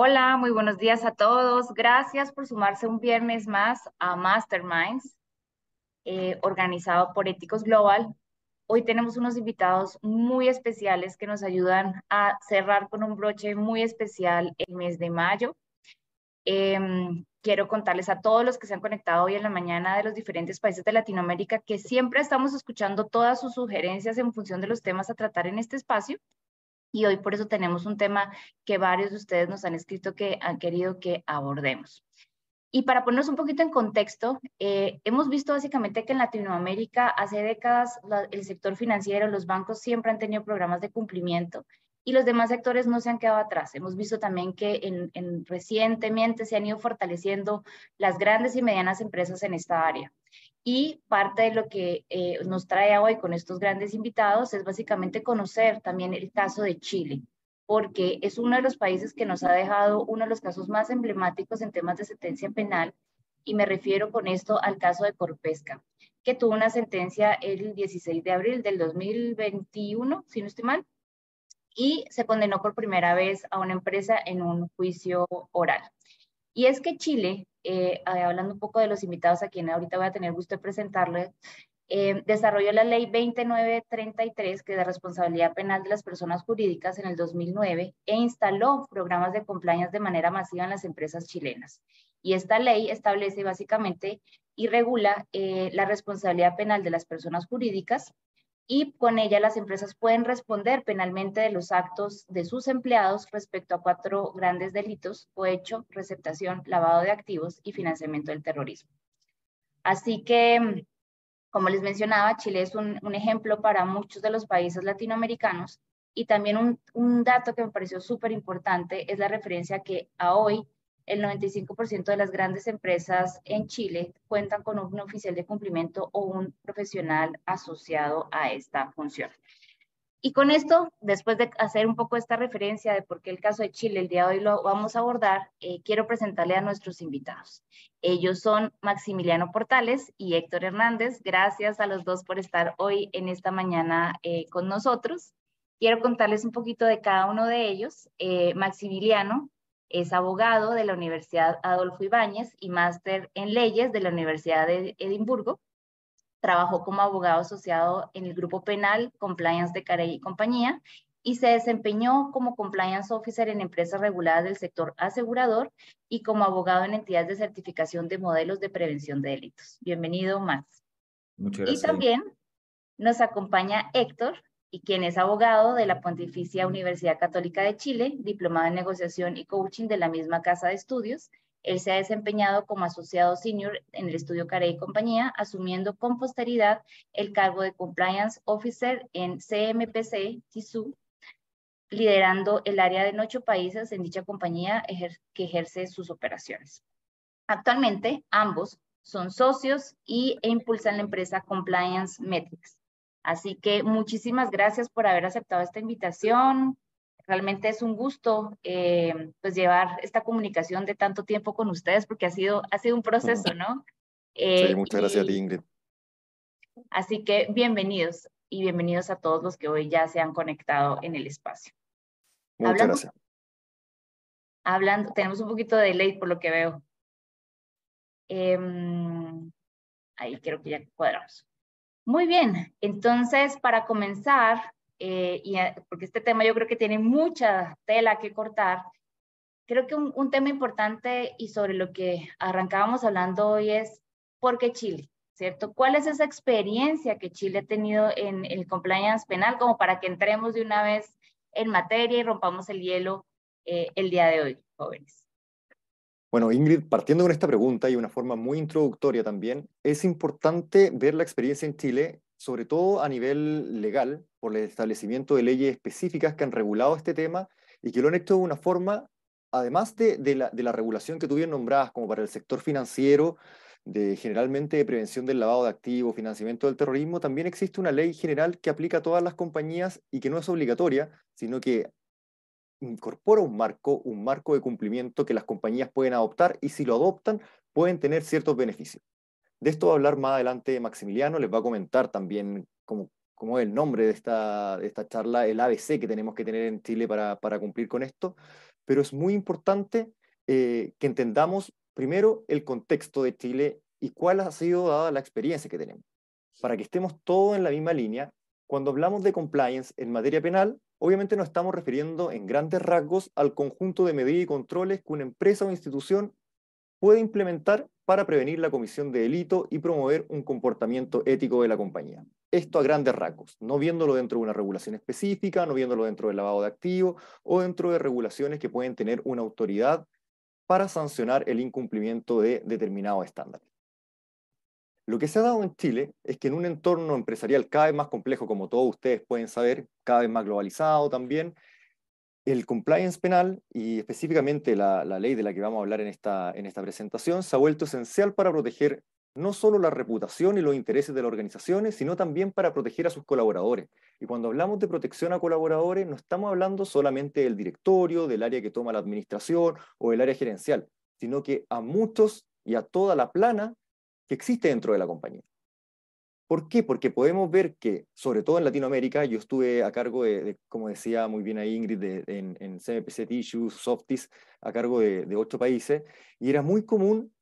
Hola, muy buenos días a todos. Gracias por sumarse un viernes más a Masterminds, eh, organizado por Éticos Global. Hoy tenemos unos invitados muy especiales que nos ayudan a cerrar con un broche muy especial el mes de mayo. Em, quiero contarles a todos los que se han conectado hoy en la mañana de los diferentes países de Latinoamérica que siempre estamos escuchando todas sus sugerencias en función de los temas a tratar en este espacio y hoy por eso tenemos un tema que varios de ustedes nos han escrito que han querido que abordemos. Y para ponernos un poquito en contexto, eh, hemos visto básicamente que en Latinoamérica hace décadas el sector financiero, los bancos siempre han tenido programas de cumplimiento y los demás sectores no se han quedado atrás. Hemos visto también que en, recientemente se han ido fortaleciendo las grandes y medianas empresas en esta área. Y parte de lo que eh, nos trae hoy con estos grandes invitados es básicamente conocer también el caso de Chile, porque es uno de los países que nos ha dejado uno de los casos más emblemáticos en temas de sentencia penal, y me refiero con esto al caso de Corpesca, que tuvo una sentencia el 16 de abril del 2021, si no estoy mal, y se condenó por primera vez a una empresa en un juicio oral. Y es que Chile, eh, hablando un poco de los invitados a quienes ahorita voy a tener gusto de presentarles, eh, desarrolló la ley 2933, que es de responsabilidad penal de las personas jurídicas en el 2009, e instaló programas de compliance de manera masiva en las empresas chilenas. Y esta ley establece básicamente y regula eh, la responsabilidad penal de las personas jurídicas y con ella las empresas pueden responder penalmente de los actos de sus empleados respecto a cuatro grandes delitos, cohecho, receptación, lavado de activos y financiamiento del terrorismo. Así que, como les mencionaba, Chile es un, ejemplo para muchos de los países latinoamericanos y también un, un dato que me pareció súper importante es la referencia que a hoy el 95% de las grandes empresas en Chile cuentan con un oficial de cumplimiento o un profesional asociado a esta función. Y con esto, después de hacer un poco esta referencia de por qué el caso de Chile el día de hoy lo vamos a abordar, eh, quiero presentarle a nuestros invitados. Ellos son Maximiliano Portales y Héctor Hernández. Gracias a los dos por estar hoy en esta mañana eh, con nosotros. Quiero contarles un poquito de cada uno de ellos. Eh, Maximiliano es abogado de la Universidad Adolfo Ibáñez y máster en leyes de la Universidad de Edimburgo. Trabajó como abogado asociado en el grupo penal Compliance de Carey y compañía y se desempeñó como compliance officer en empresas reguladas del sector asegurador y como abogado en entidades de certificación de modelos de prevención de delitos. Bienvenido, Max. Muchas gracias. Y también nos acompaña Héctor, y quien es abogado de la Pontificia Universidad Católica de Chile, diplomado en negociación y coaching de la misma casa de estudios. Él se ha desempeñado como asociado senior en el estudio Carey y compañía, asumiendo con posteridad el cargo de Compliance Officer en CMPC, TISU, liderando el área de ocho países en dicha compañía que ejerce sus operaciones. Actualmente, ambos son socios y, e impulsan la empresa Compliance Metrics, Así que muchísimas gracias por haber aceptado esta invitación. Realmente es un gusto eh, pues llevar esta comunicación de tanto tiempo con ustedes porque ha sido, ha sido un proceso, ¿no? sí, muchas gracias ti, Ingrid. Así que bienvenidos y bienvenidos a todos los que hoy ya se han conectado en el espacio. Muchas gracias. Hablando, tenemos un poquito de delay por lo que veo. Em, ahí quiero que ya cuadramos. Muy bien, entonces para comenzar, eh, y, porque este tema yo creo que tiene mucha tela que cortar, creo que un, tema importante y sobre lo que arrancábamos hablando hoy es ¿por qué Chile? ¿Cierto? ¿Cuál es esa experiencia que Chile ha tenido en el compliance penal como para que entremos de una vez en materia y rompamos el hielo eh, el día de hoy, jóvenes? Bueno, Ingrid, partiendo con esta pregunta y una forma muy introductoria también, es importante ver la experiencia en Chile, sobre todo a nivel legal, por el establecimiento de leyes específicas que han regulado este tema y que lo han hecho de una forma, además de, la, de la regulación que tuvieron nombradas como para el sector financiero, de generalmente de prevención del lavado de activos, financiamiento del terrorismo, también existe una ley general que aplica a todas las compañías y que no es obligatoria, sino que incorpora un marco, un marco de cumplimiento que las compañías pueden adoptar y si lo adoptan pueden tener ciertos beneficios. De esto va a hablar más adelante Maximiliano, les va a comentar también cómo, cómo es el nombre de esta, de esta charla, el ABC que tenemos que tener en Chile para, para cumplir con esto. pero es muy importante eh, que entendamos primero el contexto de Chile y cuál ha sido dada la experiencia que tenemos. Para que estemos todos en la misma línea, cuando hablamos de compliance en materia penal, obviamente nos estamos refiriendo en grandes rasgos al conjunto de medidas y controles que una empresa o institución puede implementar para prevenir la comisión de delito y promover un comportamiento ético de la compañía. Esto a grandes rasgos, no viéndolo dentro de una regulación específica, no viéndolo dentro del lavado de activos o dentro de regulaciones que pueden tener una autoridad para sancionar el incumplimiento de determinados estándares. Lo que se ha dado en Chile es que en un entorno empresarial cada vez más complejo, como todos ustedes pueden saber, cada vez más globalizado también, el compliance penal y específicamente la, ley de la que vamos a hablar en esta, en esta presentación se ha vuelto esencial para proteger no solo la reputación y los intereses de las organizaciones, sino también para proteger a sus colaboradores. Y cuando hablamos de protección a colaboradores, no estamos hablando solamente del directorio, del área que toma la administración o del área gerencial, sino que a muchos y a toda la plana que existe dentro de la compañía. ¿Por qué? Porque podemos ver que, sobre todo en Latinoamérica, yo estuve a cargo de, como decía muy bien ahí Ingrid, en, en, CMPC Tissues, Softis, a cargo de, de ocho países, y era muy común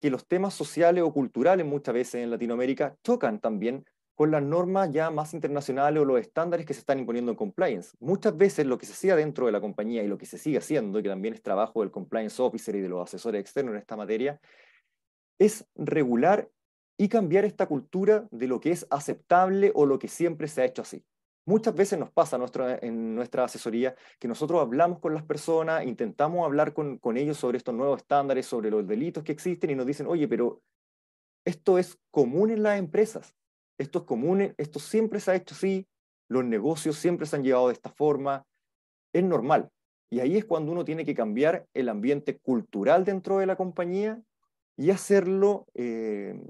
que los temas sociales o culturales muchas veces en Latinoamérica chocan también con las normas ya más internacionales o los estándares que se están imponiendo en compliance. Muchas veces lo que se hacía dentro de la compañía y lo que se sigue haciendo, y que también es trabajo del compliance officer y de los asesores externos en esta materia, es regular y cambiar esta cultura de lo que es aceptable o lo que siempre se ha hecho así. Muchas veces nos pasa en nuestra asesoría que nosotros hablamos con las personas, intentamos hablar con, con ellos sobre estos nuevos estándares, sobre los delitos que existen y nos dicen, oye, pero esto es común en las empresas, esto es común, esto siempre se ha hecho así, los negocios siempre se han llevado de esta forma, es normal. Y ahí es cuando uno tiene que cambiar el ambiente cultural dentro de la compañía y hacerlo eh,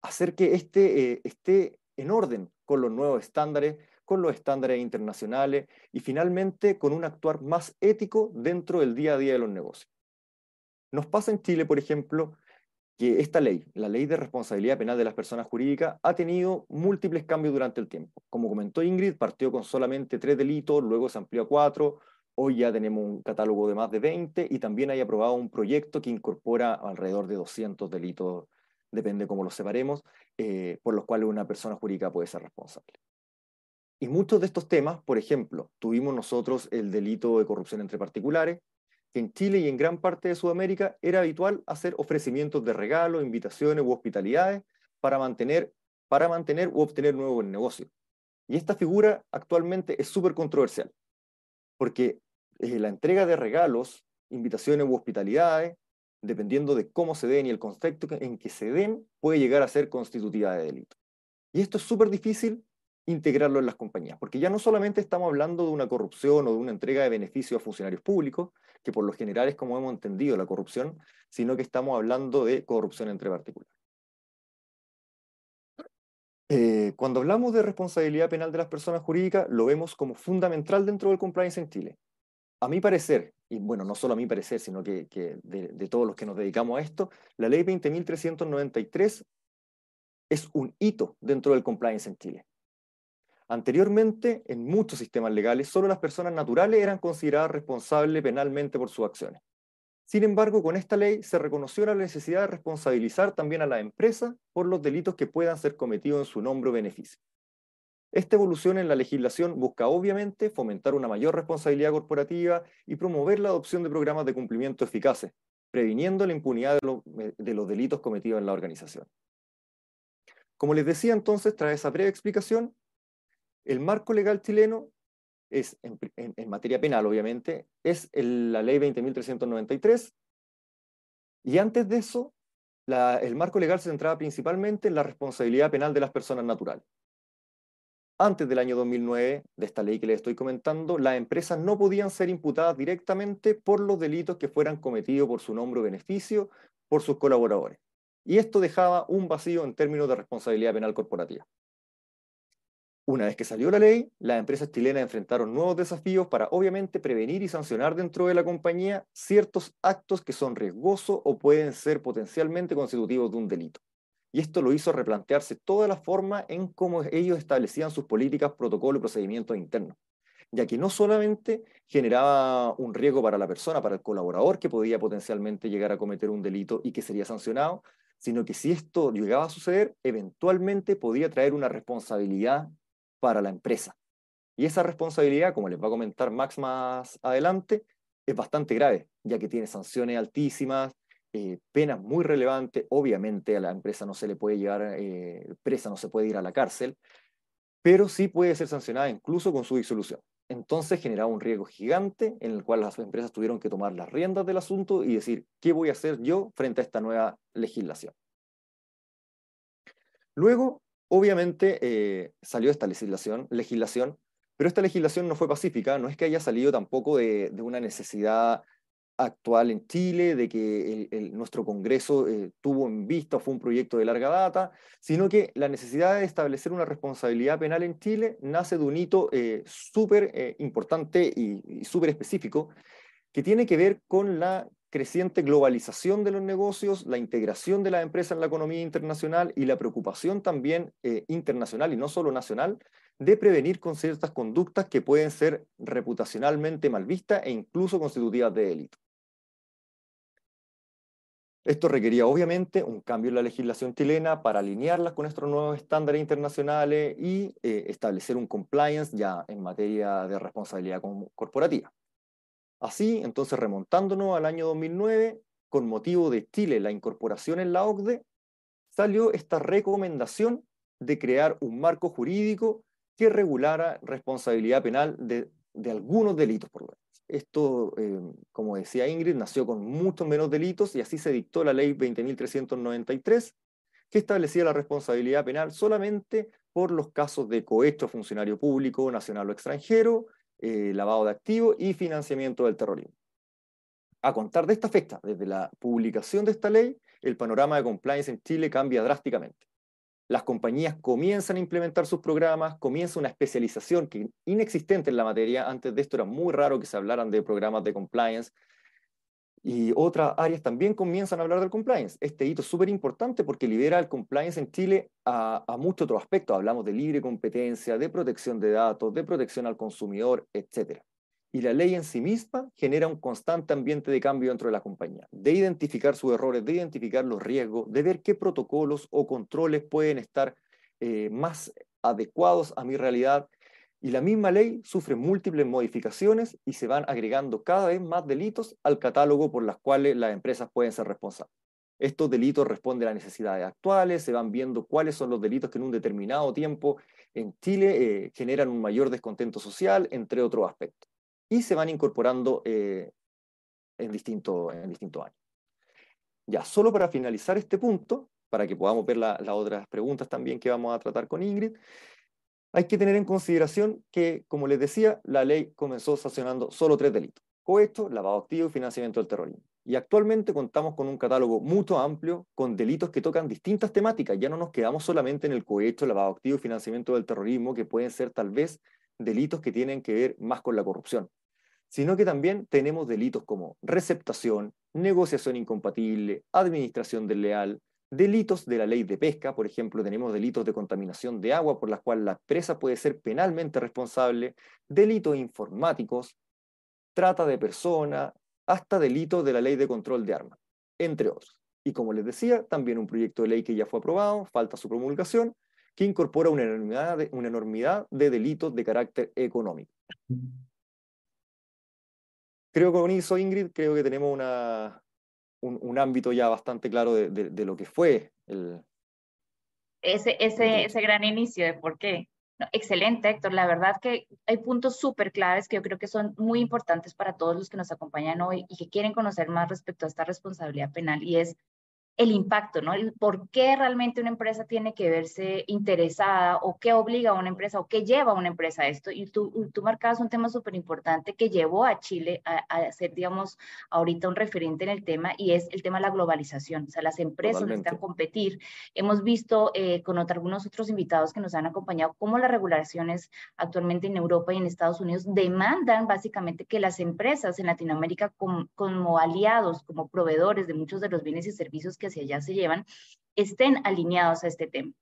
hacer que este eh, esté en orden con los nuevos estándares, con los estándares internacionales y finalmente con un actuar más ético dentro del día a día de los negocios. Nos pasa en Chile, por ejemplo, que esta ley, la ley de responsabilidad penal de las personas jurídicas, ha tenido múltiples cambios durante el tiempo. Como comentó Ingrid, partió con solamente tres delitos, luego se amplió a cuatro, hoy ya tenemos un catálogo de más de 20 y también hay aprobado un proyecto que incorpora alrededor de 200 delitos depende cómo los separemos, eh, por los cuales una persona jurídica puede ser responsable. Y muchos de estos temas, por ejemplo, tuvimos nosotros el delito de corrupción entre particulares, que en Chile y en gran parte de Sudamérica era habitual hacer ofrecimientos de regalos, invitaciones u hospitalidades para mantener, para mantener u obtener nuevos negocios. Y esta figura actualmente es súper controversial, porque eh, la entrega de regalos, invitaciones u hospitalidades dependiendo de cómo se den y el contexto en que se den, puede llegar a ser constitutiva de delito. Y esto es súper difícil integrarlo en las compañías, porque ya no solamente estamos hablando de una corrupción o de una entrega de beneficios a funcionarios públicos, que por lo general es como hemos entendido la corrupción, sino que estamos hablando de corrupción entre particulares. Eh, cuando hablamos de responsabilidad penal de las personas jurídicas, lo vemos como fundamental dentro del compliance en Chile a mi parecer, y bueno, no solo a mi parecer, sino que, de, todos los que nos dedicamos a esto, la ley 20.393 es un hito dentro del compliance en Chile. Anteriormente, en muchos sistemas legales, solo las personas naturales eran consideradas responsables penalmente por sus acciones. Sin embargo, con esta ley se reconoció la necesidad de responsabilizar también a la empresa por los delitos que puedan ser cometidos en su nombre o beneficio. Esta evolución en la legislación busca obviamente fomentar una mayor responsabilidad corporativa y promover la adopción de programas de cumplimiento eficaces, previniendo la impunidad de, los delitos cometidos en la organización. Como les decía entonces, tras esa breve explicación, el marco legal chileno es, en, materia penal obviamente, es la ley 20.393, y antes de eso, el marco legal se centraba principalmente en la responsabilidad penal de las personas naturales antes del año 2009, de esta ley que les estoy comentando, las empresas no podían ser imputadas directamente por los delitos que fueran cometidos por su nombre o beneficio por sus colaboradores. Y esto dejaba un vacío en términos de responsabilidad penal corporativa. Una vez que salió la ley, las empresas chilenas enfrentaron nuevos desafíos para obviamente prevenir y sancionar dentro de la compañía ciertos actos que son riesgosos o pueden ser potencialmente constitutivos de un delito y esto lo hizo replantearse toda la forma en cómo ellos establecían sus políticas, protocolos y procedimientos internos. ya que no solamente generaba un riesgo para la persona, para el colaborador que podía potencialmente llegar a cometer un delito y que sería sancionado, sino que si esto llegaba a suceder, eventualmente podía traer una responsabilidad para la empresa. Y esa responsabilidad, como les va a comentar Max más adelante, es bastante grave, ya que tiene sanciones altísimas, eh, penas muy relevantes. Obviamente a la empresa no se le puede llevar eh, presa, no se puede ir a la cárcel, pero sí puede ser sancionada incluso con su disolución. Entonces generaba un riesgo gigante en el cual las empresas tuvieron que tomar las riendas del asunto y decir, ¿qué voy a hacer yo frente a esta nueva legislación? Luego, obviamente, eh, salió esta legislación, legislación, pero esta legislación no fue pacífica, no es que haya salido tampoco de una necesidad actual en Chile, de que nuestro Congreso eh, tuvo en vista, fue un proyecto de larga data, sino que la necesidad de establecer una responsabilidad penal en Chile nace de un hito eh, súper eh, importante y, y súper específico, que tiene que ver con la creciente globalización de los negocios, la integración de la empresa en la economía internacional y la preocupación también internacional y no solo nacional de prevenir con ciertas conductas que pueden ser reputacionalmente mal vistas e incluso constitutivas de delito. Esto requería obviamente un cambio en la legislación chilena para alinearlas con nuestros nuevos estándares internacionales y eh, establecer un compliance ya en materia de responsabilidad corporativa. Así, entonces remontándonos al año 2009, con motivo de Chile, la incorporación en la OCDE, salió esta recomendación de crear un marco jurídico que regulara responsabilidad penal de, de algunos delitos, por lo menos. Esto, eh, como decía Ingrid, nació con muchos menos delitos y así se dictó la ley 20.393, que establecía la responsabilidad penal solamente por los casos de cohecho funcionario público, nacional o extranjero, eh, lavado de activos y financiamiento del terrorismo. A contar de esta fecha, desde la publicación de esta ley, el panorama de compliance en Chile cambia drásticamente las compañías comienzan a implementar sus programas, comienza una especialización que inexistente en la materia. Antes de esto era muy raro que se hablaran de programas de compliance. Y otras áreas también comienzan a hablar del compliance. Este hito es súper importante porque libera el compliance en Chile a, a muchos otros aspectos. Hablamos de libre competencia, de protección de datos, de protección al consumidor, etc y la ley en sí misma genera un constante ambiente de cambio dentro de la compañía, de identificar sus errores, de identificar los riesgos, de ver qué protocolos o controles pueden estar eh, más adecuados a mi realidad. Y la misma ley sufre múltiples modificaciones y se van agregando cada vez más delitos al catálogo por las cuales las empresas pueden ser responsables. Estos delitos responden a necesidades actuales, se van viendo cuáles son los delitos que en un determinado tiempo en Chile eh, generan un mayor descontento social, entre otros aspectos y se van incorporando eh, en distintos en distinto años. Ya, solo para finalizar este punto, para que podamos ver las otras preguntas también que vamos a tratar con Ingrid, hay que tener en consideración que, como les decía, la ley comenzó sancionando solo tres delitos, cohecho, lavado activo y financiamiento del terrorismo. Y actualmente contamos con un catálogo mucho amplio con delitos que tocan distintas temáticas. Ya no nos quedamos solamente en el cohecho, lavado activo y financiamiento del terrorismo, que pueden ser tal vez delitos que tienen que ver más con la corrupción sino que también tenemos delitos como receptación, negociación incompatible, administración desleal, delitos de la ley de pesca, por ejemplo, tenemos delitos de contaminación de agua por las cuales la empresa puede ser penalmente responsable, delitos informáticos, trata de persona, hasta delitos de la ley de control de armas, entre otros. Y como les decía, también un proyecto de ley que ya fue aprobado, falta su promulgación, que incorpora una enormidad de, una enormidad de delitos de carácter económico. Creo que con eso, Ingrid, creo que tenemos una, un, ámbito ya bastante claro de, lo que fue el... Ese, ese, ese gran inicio de por qué. excelente, Héctor. La verdad que hay puntos súper claves que yo creo que son muy importantes para todos los que nos acompañan hoy y que quieren conocer más respecto a esta responsabilidad penal y es el impacto, ¿no? El por qué realmente una empresa tiene que verse interesada o qué obliga a una empresa o qué lleva a una empresa a esto. Y tú, tú marcabas un tema súper importante que llevó a Chile a, a, ser, digamos, ahorita un referente en el tema y es el tema de la globalización. O sea, las empresas Totalmente. necesitan competir. Hemos visto eh, con otro, algunos otros invitados que nos han acompañado cómo las regulaciones actualmente en Europa y en Estados Unidos demandan básicamente que las empresas en Latinoamérica como, como aliados, como proveedores de muchos de los bienes y servicios que hacia allá se llevan, estén alineados a este tema.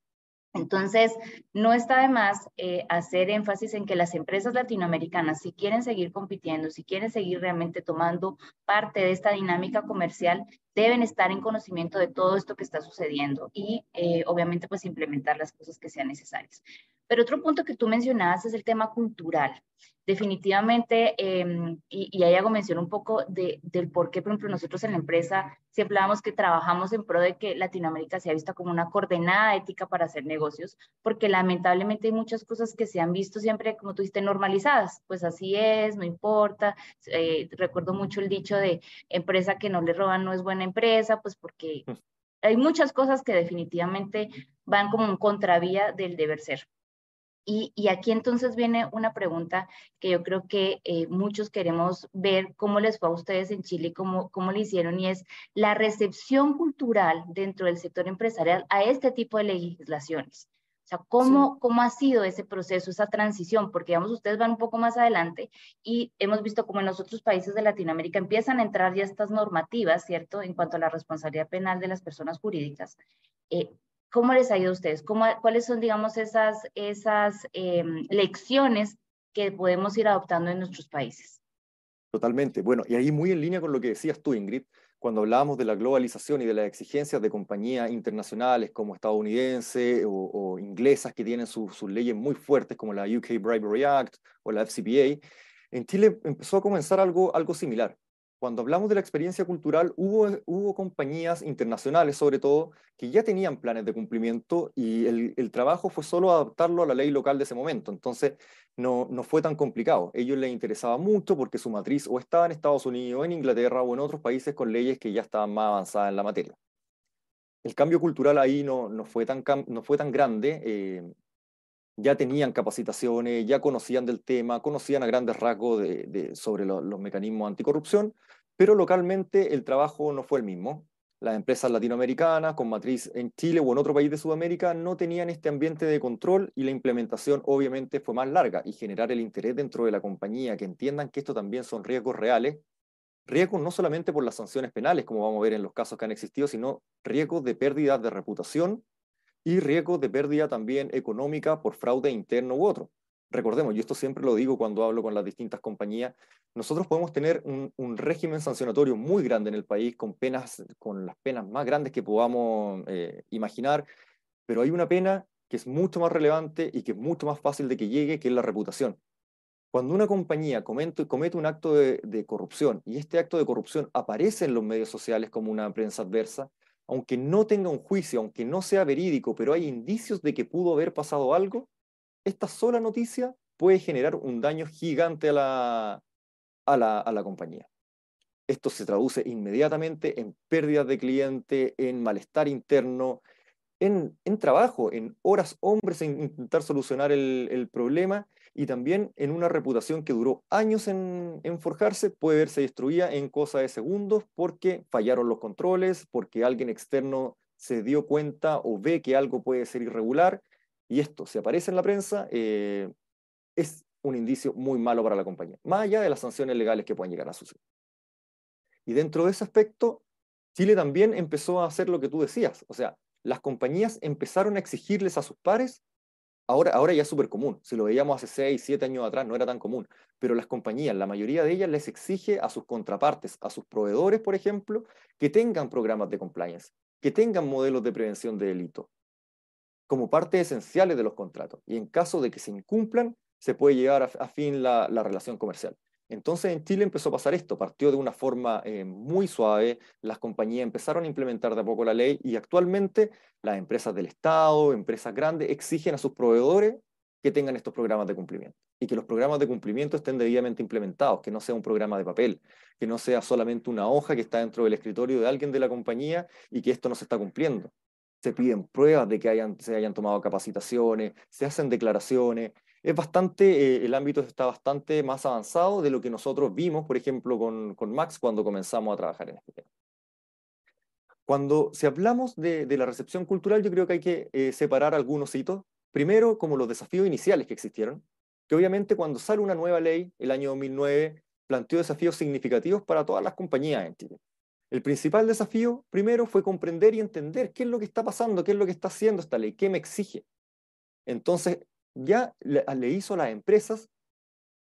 Entonces, no está de más eh, hacer énfasis en que las empresas latinoamericanas, si quieren seguir compitiendo, si quieren seguir realmente tomando parte de esta dinámica comercial, deben estar en conocimiento de todo esto que está sucediendo y eh, obviamente pues implementar las cosas que sean necesarias. Pero otro punto que tú mencionabas es el tema cultural. Definitivamente, em, y, ahí hago mención un poco de, del por qué, por ejemplo, nosotros en la empresa siempre hablamos que trabajamos en pro de que Latinoamérica sea vista como una coordenada ética para hacer negocios, porque lamentablemente hay muchas cosas que se han visto siempre, como tú dijiste, normalizadas. Pues así es, no importa. Eh, recuerdo mucho el dicho de empresa que no le roban no es buena empresa, pues porque mm. hay muchas cosas que definitivamente van como en contravía del deber ser. Y, aquí entonces viene una pregunta que yo creo que eh, muchos queremos ver cómo les fue a ustedes en Chile, cómo, cómo lo hicieron, y es la recepción cultural dentro del sector empresarial a este tipo de legislaciones. O sea, ¿cómo, ¿cómo ha sido ese proceso, esa transición? Porque, digamos, ustedes van un poco más adelante y hemos visto como en los otros países de Latinoamérica empiezan a entrar ya estas normativas, ¿cierto? En cuanto a la responsabilidad penal de las personas jurídicas. Eh, ¿Cómo les ha ido a ustedes? ¿Cómo, ¿Cuáles son, digamos, esas, esas em, lecciones que podemos ir adoptando en nuestros países? Totalmente. Bueno, y ahí muy en línea con lo que decías tú, Ingrid, cuando hablábamos de la globalización y de las exigencias de compañías internacionales como estadounidenses o, inglesas que tienen sus leyes muy fuertes como la UK Bribery Act o la FCPA, en Chile empezó a comenzar algo, algo similar cuando hablamos de la experiencia cultural, hubo, hubo compañías internacionales, sobre todo, que ya tenían planes de cumplimiento y el, el, trabajo fue solo adaptarlo a la ley local de ese momento. Entonces, no, no fue tan complicado. A ellos les interesaba mucho porque su matriz o estaba en Estados Unidos, en Inglaterra o en otros países con leyes que ya estaban más avanzadas en la materia. El cambio cultural ahí no, no, fue, tan, no fue tan grande. Eh, ya tenían capacitaciones, ya conocían del tema, conocían a grandes rasgos de, sobre los mecanismos anticorrupción, pero localmente el trabajo no fue el mismo. Las empresas latinoamericanas con matriz en Chile o en otro país de Sudamérica no tenían este ambiente de control y la implementación obviamente fue más larga y generar el interés dentro de la compañía que entiendan que esto también son riesgos reales, riesgos no solamente por las sanciones penales, como vamos a ver en los casos que han existido, sino riesgos de pérdida de reputación y riesgos de pérdida también económica por fraude interno u otro. Recordemos, y esto siempre lo digo cuando hablo con las distintas compañías, nosotros podemos tener un, régimen sancionatorio muy grande en el país con penas, con las penas más grandes que podamos eh, imaginar, pero hay una pena que es mucho más relevante y que es mucho más fácil de que llegue, que es la reputación. Cuando una compañía comete, comete un acto de corrupción y este acto de corrupción aparece en los medios sociales como una prensa adversa, aunque no tenga un juicio, aunque no sea verídico, pero hay indicios de que pudo haber pasado algo, esta sola noticia puede generar un daño gigante a la, a la, a la compañía. Esto se traduce inmediatamente en pérdidas de cliente, en malestar interno, en, en trabajo, en horas hombres en intentar solucionar el, el problema y también en una reputación que duró años en, forjarse, puede verse destruida en cosa de segundos porque fallaron los controles, porque alguien externo se dio cuenta o ve que algo puede ser irregular, y esto, si aparece en la prensa, eh, es un indicio muy malo para la compañía, más allá de las sanciones legales que puedan llegar a suceder. Y dentro de ese aspecto, Chile también empezó a hacer lo que tú decías, o sea, las compañías empezaron a exigirles a sus pares Ahora, ahora ya es súper común. Si lo veíamos hace 6, 7 años atrás, no era tan común. Pero las compañías, la mayoría de ellas les exige a sus contrapartes, a sus proveedores, por ejemplo, que tengan programas de compliance, que tengan modelos de prevención de delito, como parte esenciales de los contratos. Y en caso de que se incumplan, se puede llevar a, fin la relación comercial. Entonces en Chile empezó a pasar esto, partió de una forma eh, muy suave, las compañías empezaron a implementar de a poco la ley y actualmente las empresas del Estado, empresas grandes, exigen a sus proveedores que tengan estos programas de cumplimiento y que los programas de cumplimiento estén debidamente implementados, que no sea un programa de papel, que no sea solamente una hoja que está dentro del escritorio de alguien de la compañía y que esto no se está cumpliendo. Se piden pruebas de que se hayan tomado capacitaciones, se hacen declaraciones, es bastante, eh, el ámbito está bastante más avanzado de lo que nosotros vimos, por ejemplo, con, con Max cuando comenzamos a trabajar en este tema. Cuando si hablamos de, de la recepción cultural, yo creo que hay que eh, separar algunos hitos. Primero, como los desafíos iniciales que existieron, que obviamente cuando sale una nueva ley, el año 2009, planteó desafíos significativos para todas las compañías en Chile. El principal desafío, primero, fue comprender y entender qué es lo que está pasando, qué es lo que está haciendo esta ley, qué me exige. Entonces, ya le, hizo a las empresas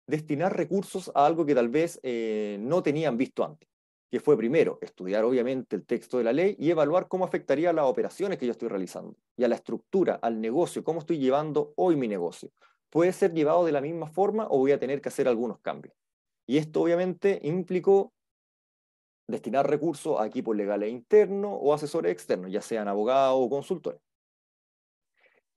destinar recursos a algo que tal vez eh, no tenían visto antes, que fue primero estudiar obviamente el texto de la ley y evaluar cómo afectaría a las operaciones que yo estoy realizando y a la estructura, al negocio, cómo estoy llevando hoy mi negocio. ¿Puede ser llevado de la misma forma o voy a tener que hacer algunos cambios? Y esto obviamente implicó destinar recursos a equipos legales internos o asesores externos, ya sean abogados o consultores.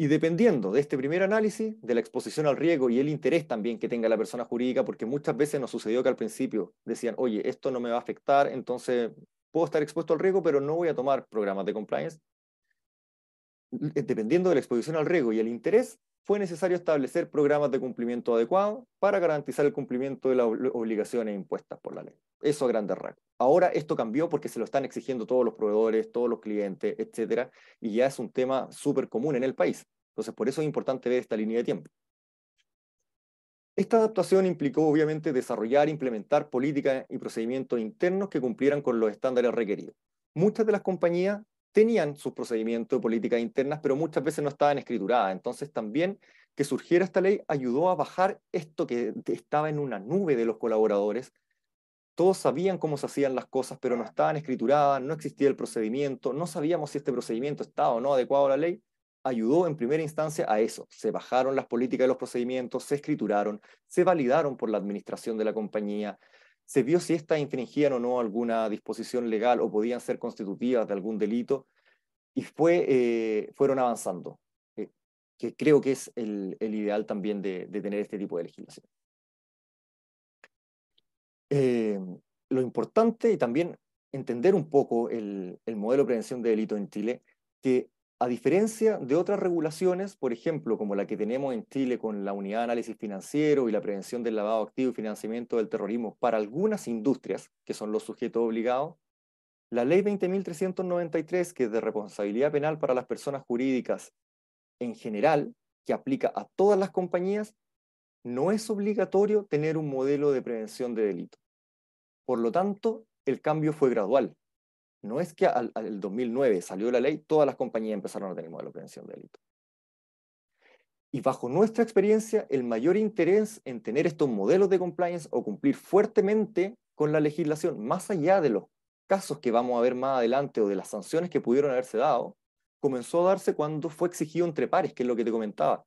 Y dependiendo de este primer análisis, de la exposición al riesgo y el interés también que tenga la persona jurídica, porque muchas veces nos sucedió que al principio decían, oye, esto no me va a afectar, entonces puedo estar expuesto al riesgo, pero no voy a tomar programas de compliance. Dependiendo de la exposición al riesgo y el interés, fue necesario establecer programas de cumplimiento adecuados para garantizar el cumplimiento de las obligaciones impuestas por la ley. Eso a grandes rasgos. Ahora esto cambió porque se lo están exigiendo todos los proveedores, todos los clientes, etcétera, y ya es un tema súper común en el país. Entonces, por eso es importante ver esta línea de tiempo. Esta adaptación implicó, obviamente, desarrollar e implementar políticas y procedimientos internos que cumplieran con los estándares requeridos. Muchas de las compañías tenían sus procedimientos de políticas internas, pero muchas veces no estaban escrituradas. Entonces también que surgiera esta ley ayudó a bajar esto que estaba en una nube de los colaboradores. Todos sabían cómo se hacían las cosas, pero no estaban escrituradas, no existía el procedimiento, no sabíamos si este procedimiento estaba o no adecuado a la ley. Ayudó en primera instancia a eso. Se bajaron las políticas y los procedimientos, se escrituraron, se validaron por la administración de la compañía, se vio si éstas infringían o no alguna disposición legal o podían ser constitutivas de algún delito, y fue, eh, fueron avanzando, eh, que creo que es el, ideal también de, tener este tipo de legislación. Eh, lo importante y también entender un poco el, el modelo de prevención de delito en Chile, que a diferencia de otras regulaciones, por ejemplo, como la que tenemos en Chile con la Unidad de Análisis Financiero y la prevención del lavado activo y financiamiento del terrorismo para algunas industrias, que son los sujetos obligados, la Ley 20.393, que es de responsabilidad penal para las personas jurídicas en general, que aplica a todas las compañías, no es obligatorio tener un modelo de prevención de delito. Por lo tanto, el cambio fue gradual. No es que al, 2009 salió la ley, todas las compañías empezaron a tener modelo de prevención de delito. Y bajo nuestra experiencia, el mayor interés en tener estos modelos de compliance o cumplir fuertemente con la legislación, más allá de los casos que vamos a ver más adelante o de las sanciones que pudieron haberse dado, comenzó a darse cuando fue exigido entre pares, que es lo que te comentaba.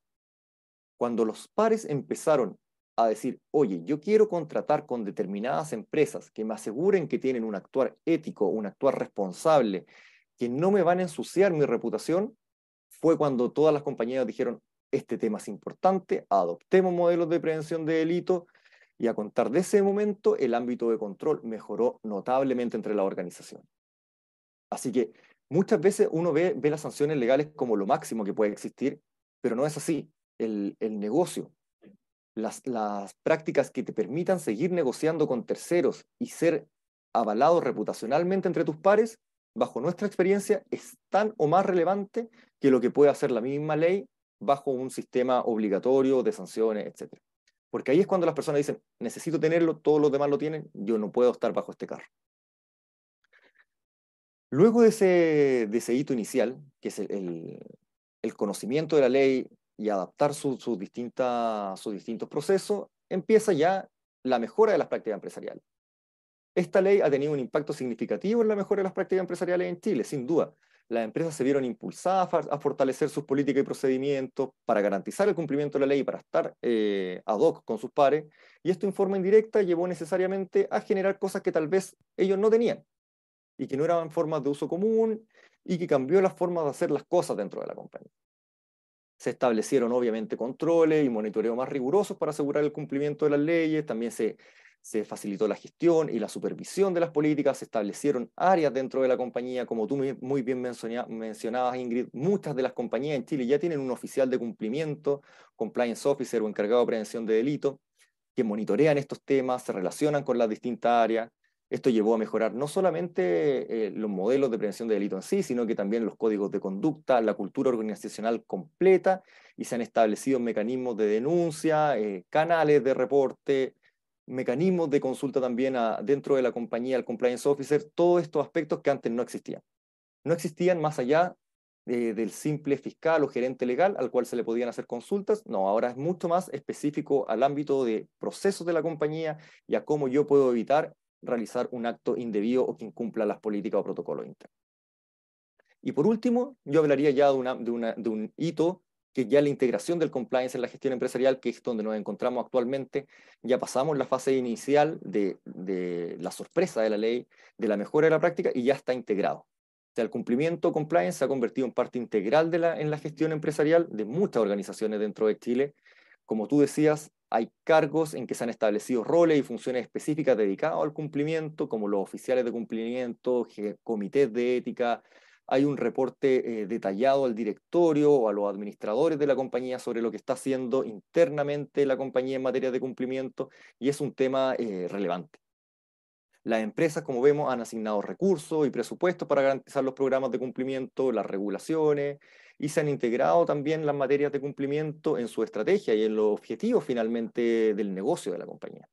Cuando los pares empezaron a decir, oye, yo quiero contratar con determinadas empresas que me aseguren que tienen un actuar ético, un actuar responsable, que no me van a ensuciar mi reputación, fue cuando todas las compañías dijeron, este tema es importante, adoptemos modelos de prevención de delito, y a contar de ese momento el ámbito de control mejoró notablemente entre las organizaciones. Así que muchas veces uno ve, ve las sanciones legales como lo máximo que puede existir, pero no es así. El, negocio, las, prácticas que te permitan seguir negociando con terceros y ser avalado reputacionalmente entre tus pares, bajo nuestra experiencia, es tan o más relevante que lo que puede hacer la misma ley bajo un sistema obligatorio de sanciones, etc. Porque ahí es cuando las personas dicen, necesito tenerlo, todos los demás lo tienen, yo no puedo estar bajo este carro. Luego de ese, de hito inicial, que es el, el conocimiento de la ley, y adaptar sus distintos procesos, empieza ya la mejora de las prácticas empresariales. Esta ley ha tenido un impacto significativo en la mejora de las prácticas empresariales en Chile, sin duda. Las empresas se vieron impulsadas a fortalecer sus políticas y procedimientos para garantizar el cumplimiento de la ley y para estar eh, ad hoc con sus pares, y esto en forma indirecta llevó necesariamente a generar cosas que tal vez ellos no tenían y que no eran formas de uso común y que cambió la forma de hacer las cosas dentro de la compañía. Se establecieron obviamente controles y monitoreo más rigurosos para asegurar el cumplimiento de las leyes, también se, se facilitó la gestión y la supervisión de las políticas, se establecieron áreas dentro de la compañía, como tú muy bien mencionabas, Ingrid, muchas de las compañías en Chile ya tienen un oficial de cumplimiento, compliance officer o encargado de prevención de delito, que monitorean estos temas, se relacionan con las distintas áreas, esto llevó a mejorar no solamente eh, los modelos de prevención de delito en sí, sino que también los códigos de conducta, la cultura organizacional completa, y se han establecido mecanismos de denuncia, eh, canales de reporte, mecanismos de consulta también dentro de la compañía, el compliance officer, todos estos aspectos que antes no existían. No existían más allá del simple fiscal o gerente legal al cual se le podían hacer consultas. No, ahora es mucho más específico al ámbito de procesos de la compañía y a cómo yo puedo evitar realizar un acto indebido o que incumpla las políticas o protocolos internos. Y por último, yo hablaría ya de, un hito que ya la integración del compliance en la gestión empresarial, que es donde nos encontramos actualmente, ya pasamos la fase inicial de, la sorpresa de la ley, de la mejora de la práctica y ya está integrado. O sea, el cumplimiento compliance se ha convertido en parte integral de en la gestión empresarial de muchas organizaciones dentro de Chile. Como tú decías, hay cargos en que se han establecido roles y funciones específicas dedicados al cumplimiento, como los oficiales de cumplimiento, comités de ética, hay un reporte eh, detallado al directorio o a los administradores de la compañía sobre lo que está haciendo internamente la compañía en materia de cumplimiento y es un tema eh, relevante. Las empresas, como vemos, han asignado recursos y presupuestos para garantizar los programas de cumplimiento, las regulaciones, y se han integrado también las materias de cumplimiento en su estrategia y en los objetivos finalmente del negocio de la compañía.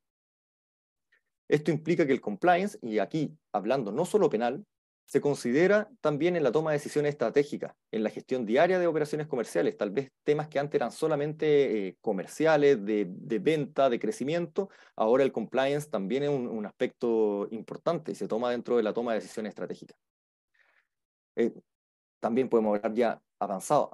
Esto implica que el compliance, y aquí hablando no solo penal, se considera también en la toma de decisiones estratégicas, en la gestión diaria de operaciones comerciales, tal vez temas que antes eran solamente eh, comerciales, de, venta, de crecimiento, ahora el compliance también es un, aspecto importante y se toma dentro de la toma de decisiones estratégicas. Eh, también podemos hablar ya avanzado,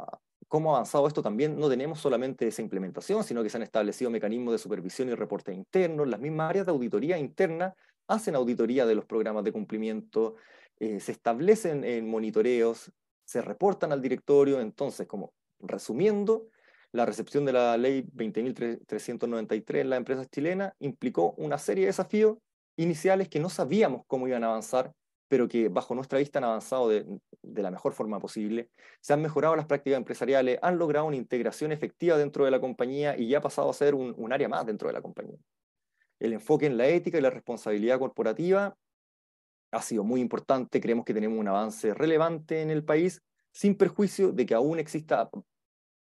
cómo ha avanzado esto también, no tenemos solamente esa implementación, sino que se han establecido mecanismos de supervisión y reporte internos, las mismas áreas de auditoría interna hacen auditoría de los programas de cumplimiento, eh, se establecen en monitoreos, se reportan al directorio, entonces, como resumiendo, la recepción de la ley 20.393 en las empresas chilenas implicó una serie de desafíos iniciales que no sabíamos cómo iban a avanzar, pero que bajo nuestra vista han avanzado de, la mejor forma posible. Se han mejorado las prácticas empresariales, han logrado una integración efectiva dentro de la compañía y ya ha pasado a ser un, un área más dentro de la compañía. El enfoque en la ética y la responsabilidad corporativa ha sido muy importante, creemos que tenemos un avance relevante en el país, sin perjuicio de que aún exista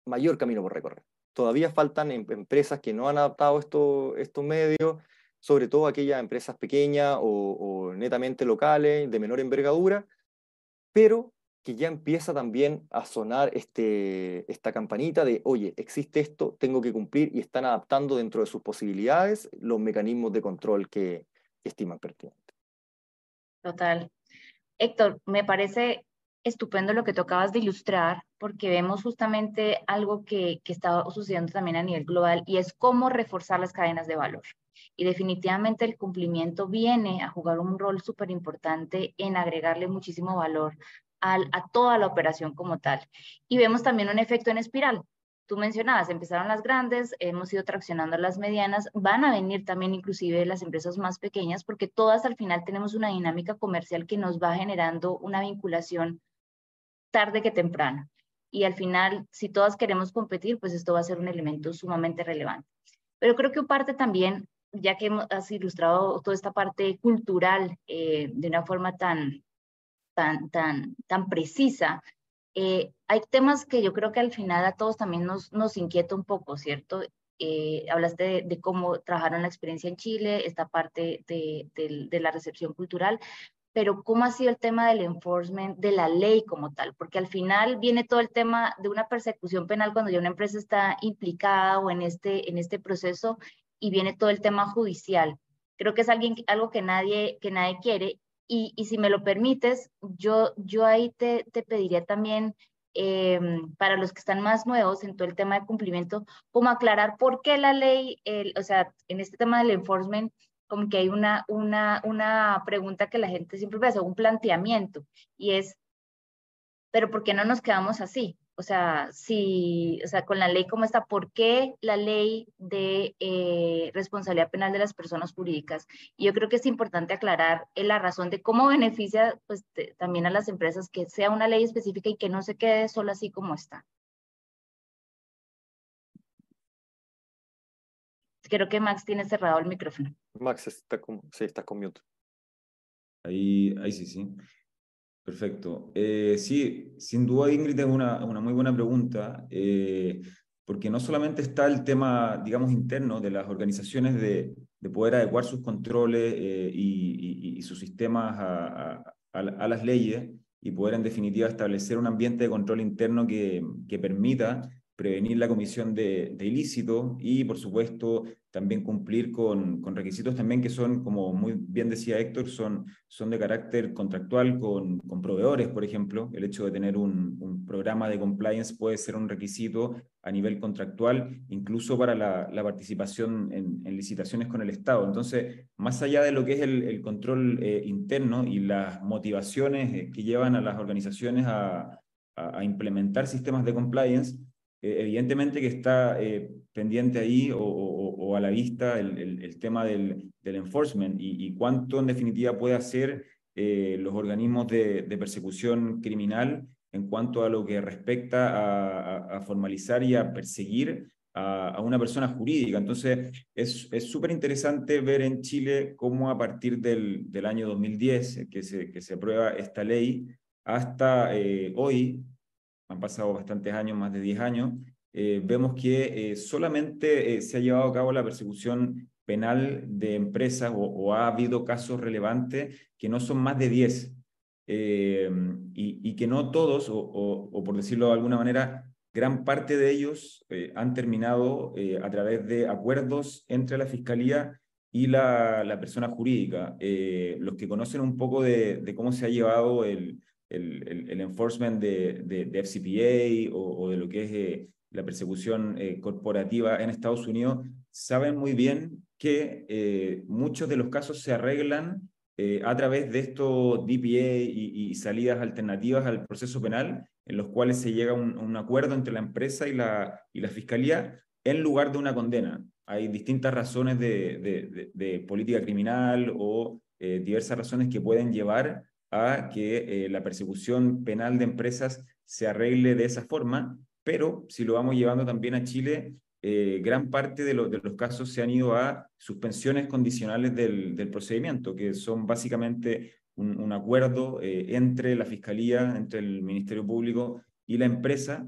mayor camino por recorrer. Todavía faltan em, empresas que no han adaptado estos medios, sobre todo aquellas empresas pequeñas o, netamente locales, de menor envergadura, pero que ya empieza también a sonar este, esta campanita de, oye, existe esto, tengo que cumplir y están adaptando dentro de sus posibilidades los mecanismos de control que estiman pertinentes. Total. Héctor, me parece estupendo lo que tú acabas de ilustrar, porque vemos justamente algo que, que está sucediendo también a nivel global y es cómo reforzar las cadenas de valor. Y definitivamente el cumplimiento viene a jugar un rol súper importante en agregarle muchísimo valor al, a toda la operación como tal. Y vemos también un efecto en espiral, tú mencionabas, empezaron las grandes, hemos ido traccionando las medianas, van a venir también inclusive las empresas más pequeñas, porque todas al final tenemos una dinámica comercial que nos va generando una vinculación tarde que temprano. Y al final, si todas queremos competir, pues esto va a ser un elemento sumamente relevante. Pero creo que parte también, ya que has ilustrado toda esta parte cultural eh, de una forma tan, tan, tan, tan precisa, eh, hay temas que yo creo que al final a todos también nos, nos inquieta un poco, ¿cierto? Eh, hablaste de, cómo trabajaron la experiencia en Chile, esta parte de, de, la recepción cultural, pero ¿cómo ha sido el tema del enforcement de la ley como tal? Porque al final viene todo el tema de una persecución penal cuando ya una empresa está implicada o en este, en este proceso y viene todo el tema judicial. Creo que es alguien, algo que nadie, que nadie quiere y, y, si me lo permites, yo, yo ahí te, te pediría también, em, para los que están más nuevos en todo el tema de cumplimiento, como aclarar por qué la ley, o sea, en este tema del enforcement, como que hay una, una, una pregunta que la gente siempre hace un planteamiento, y es, pero ¿por qué no nos quedamos así? O sea, si, o sea, con la ley como está, ¿por qué la ley de eh, responsabilidad penal de las personas jurídicas? Y yo creo que es importante aclarar eh, la razón de cómo beneficia pues, también a las empresas que sea una ley específica y que no se quede solo así como está. Creo que Max tiene cerrado el micrófono. Max está con, sí, está con mute. Ahí, ahí sí, sí. Perfecto. Eh, sí, sin duda Ingrid es una, una muy buena pregunta, eh, porque no solamente está el tema, digamos, interno de las organizaciones de, de poder adecuar sus controles eh, y, y, sus sistemas a, a, a, las leyes, y poder en definitiva establecer un ambiente de control interno que, que permita prevenir la comisión de, de ilícito y, por supuesto, también cumplir con, requisitos también que son, como muy bien decía Héctor, son, son de carácter contractual con, proveedores, por ejemplo. El hecho de tener un, un, programa de compliance puede ser un requisito a nivel contractual, incluso para la, participación en, licitaciones con el Estado. Entonces, más allá de lo que es el, el control eh, interno y las motivaciones eh, que llevan a las organizaciones a, a, a implementar sistemas de compliance, eh, evidentemente que está eh, pendiente ahí o, o, o, a la vista el, el, el tema del, del enforcement y, y, cuánto en definitiva puede hacer eh, los organismos de, de, persecución criminal en cuanto a lo que respecta a, a, a formalizar y a perseguir a, una persona jurídica. Entonces, es súper interesante ver en Chile cómo a partir del, del año 2010, que se, que se aprueba esta ley, hasta eh, hoy, han pasado bastantes años, más de 10 años, eh, vemos que eh, solamente eh, se ha llevado a cabo la persecución penal de empresas o, o ha habido casos relevantes que no son más de 10 y, y, que no todos, o, o, o, por decirlo de alguna manera, gran parte de ellos han terminado a través de acuerdos entre la Fiscalía y la, la persona jurídica. los que conocen un poco de, de cómo se ha llevado el, el, el, enforcement de, de, de FCPA o, o, de lo que es eh, la persecución eh, corporativa en Estados Unidos, saben muy bien que eh, muchos de los casos se arreglan a través de estos DPA y, salidas alternativas al proceso penal, en los cuales se llega a un, acuerdo entre la empresa y la, y la fiscalía en lugar de una condena. Hay distintas razones de, de política criminal o diversas razones que pueden llevar a que eh, la persecución penal de empresas se arregle de esa forma, pero si lo vamos llevando también a Chile, eh, gran parte de, lo, de, los casos se han ido a suspensiones condicionales del, procedimiento, que son básicamente un, acuerdo eh, entre la Fiscalía, entre el Ministerio Público y la empresa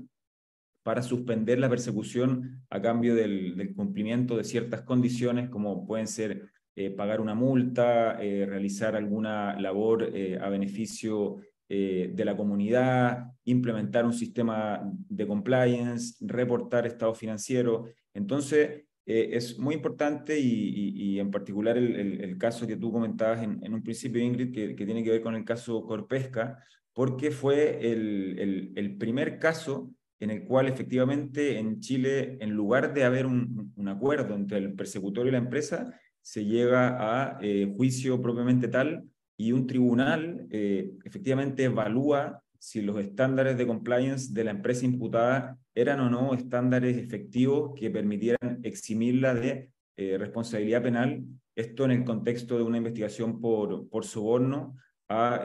para suspender la persecución a cambio del cumplimiento de ciertas condiciones, como pueden ser eh, pagar una multa, eh, realizar alguna labor eh, a beneficio de la comunidad, implementar un sistema de compliance, reportar estado financiero. Entonces, es muy importante y, y, y en particular el, el, el, caso que tú comentabas en, en un principio, Ingrid, que, que, tiene que ver con el caso Corpesca, porque fue el, el primer caso en el cual efectivamente en Chile, en lugar de haber un, un acuerdo entre el persecutor y la empresa, se llega a eh, juicio propiamente tal y un tribunal eh, efectivamente evalúa si los estándares de compliance de la empresa imputada eran o no estándares efectivos que permitieran eximirla de eh, responsabilidad penal, esto en el contexto de una investigación por, por soborno a,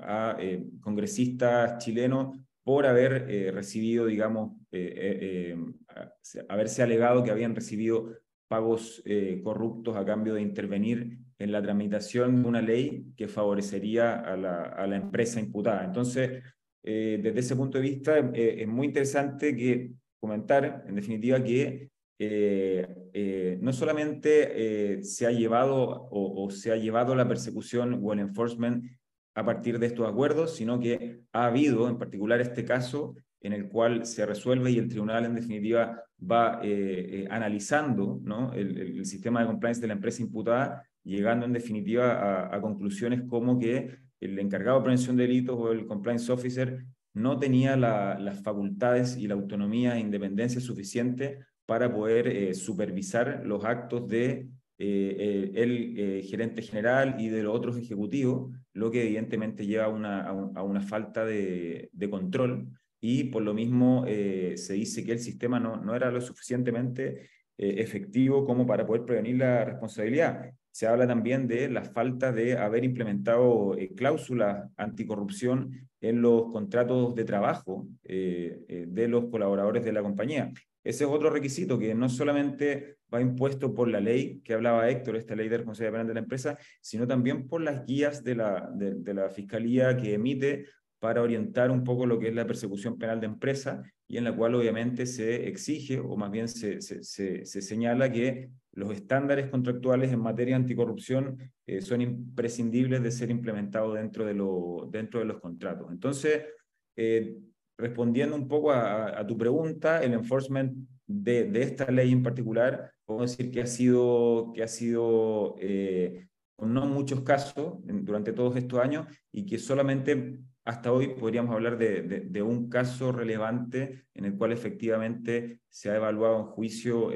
a congresistas chilenos por haber recibido, digamos, haberse alegado que habían recibido pagos eh, corruptos a cambio de intervenir en la tramitación de una ley que favorecería a la, a la empresa imputada. Entonces, eh, desde ese punto de vista, eh, es muy interesante que comentar, en definitiva, que no solamente se ha llevado o, o, se ha llevado la persecución o el enforcement a partir de estos acuerdos, sino que ha habido, en particular este caso, en el cual se resuelve y el tribunal en definitiva va eh, eh, analizando ¿no? el, el, sistema de compliance de la empresa imputada, llegando en definitiva a, a, conclusiones como que el encargado de prevención de delitos o el compliance officer no tenía la, las facultades y la autonomía e independencia suficiente para poder eh, supervisar los actos de eh, el gerente general y de los otros ejecutivos, lo que evidentemente lleva una, a, un, a una falta de, de control y por lo mismo eh, se dice que el sistema no, no era lo suficientemente eh, efectivo como para poder prevenir la responsabilidad. Se habla también de la falta de haber implementado eh, cláusulas anticorrupción en los contratos de trabajo eh, de los colaboradores de la compañía. Ese es otro requisito que no solamente va impuesto por la ley que hablaba Héctor, esta ley de responsabilidad penal de la empresa, sino también por las guías de la, de la Fiscalía que emite para orientar un poco lo que es la persecución penal de empresa y en la cual obviamente se exige o más bien se, se, se, señala que los estándares contractuales en materia anticorrupción eh, son imprescindibles de ser implementados dentro de, lo, dentro de los contratos. Entonces, eh, respondiendo un poco a, tu pregunta, el enforcement de, de, esta ley en particular, puedo decir que ha sido, que ha sido eh, no muchos casos durante todos estos años y que solamente hasta hoy podríamos hablar de, un caso relevante en el cual efectivamente se ha evaluado en juicio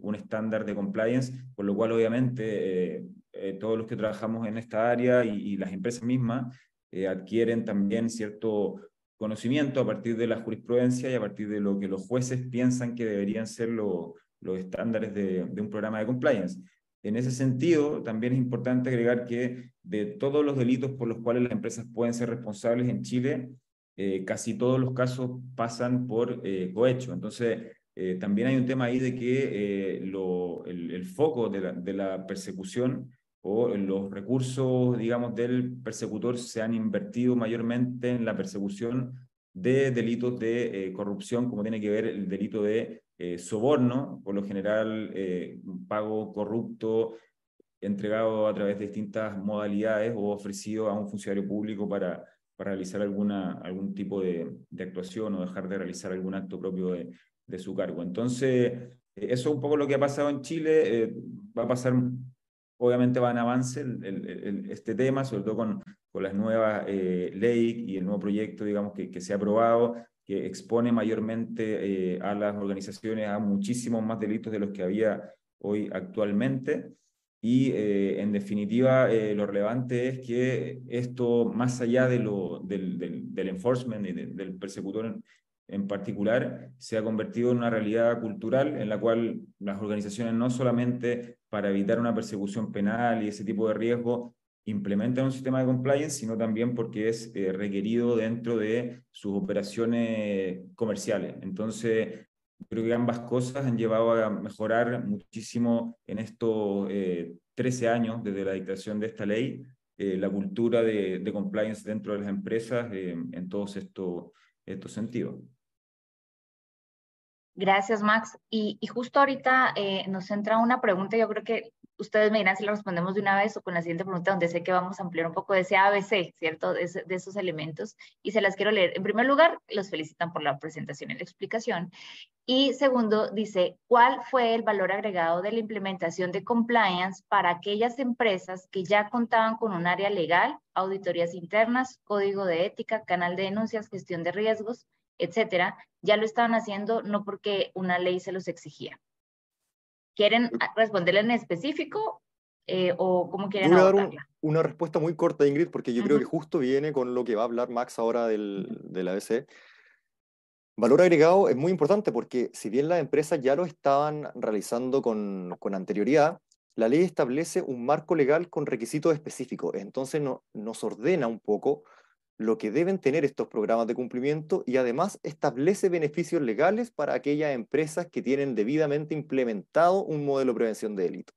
un estándar de compliance, por lo cual obviamente eh, eh, todos los que trabajamos en esta área y, las empresas mismas eh, adquieren también cierto conocimiento a partir de la jurisprudencia y a partir de lo que los jueces piensan que deberían ser los estándares de, de un programa de compliance. En ese sentido, también es importante agregar que de todos los delitos por los cuales las empresas pueden ser responsables en Chile, eh, casi todos los casos pasan por eh, cohecho. Entonces, eh, también hay un tema ahí de que lo, el, foco de la, de la, persecución o los recursos, digamos, del persecutor se han invertido mayormente en la persecución de delitos de corrupción, como tiene que ver el delito de eh, soborno, por lo general eh, pago corrupto entregado a través de distintas modalidades o ofrecido a un funcionario público para, para realizar alguna, algún tipo de, actuación o dejar de realizar algún acto propio de, su cargo. Entonces, eh, eso es un poco lo que ha pasado en Chile. va a pasar, obviamente va en avance este tema, sobre todo con, con las nuevas leyes y el nuevo proyecto, digamos, que se ha aprobado que expone mayormente eh, a las organizaciones a muchísimos más delitos de los que había hoy actualmente. Y eh, en definitiva, eh, lo relevante es que esto, más allá de lo, del, del, enforcement y del persecutor en, en, particular, se ha convertido en una realidad cultural en la cual las organizaciones no solamente para evitar una persecución penal y ese tipo de riesgo implementan un sistema de compliance, sino también porque es eh, requerido dentro de sus operaciones comerciales. Entonces, creo que ambas cosas han llevado a mejorar muchísimo en estos 13 eh, años desde la dictación de esta ley, eh, la cultura de, de, compliance dentro de las empresas en todos estos, estos sentidos. Gracias, Max. Y, y justo ahorita nos entra una pregunta, yo creo que ustedes me dirán si lo respondemos de una vez o con la siguiente pregunta, donde sé que vamos a ampliar un poco de ese ABC, ¿cierto? De, esos elementos. Y se las quiero leer. En primer lugar, los felicitan por la presentación y la explicación. Y segundo, dice, ¿cuál fue el valor agregado de la implementación de compliance para aquellas empresas que ya contaban con un área legal, auditorías internas, código de ética, canal de denuncias, gestión de riesgos, etcétera? Ya lo estaban haciendo no porque una ley se los exigía. ¿Quieren responderle en específico eh, o cómo quieren Voy a dar una respuesta muy corta, Ingrid, porque yo creo que justo viene con lo que va a hablar Max ahora del, de la ABC. Valor agregado es muy importante porque si bien las empresas ya lo estaban realizando con, con anterioridad, la ley establece un marco legal con requisitos específicos. Entonces no, nos ordena un poco lo que deben tener estos programas de cumplimiento y además establece beneficios legales para aquellas empresas que tienen debidamente implementado un modelo de prevención de delito.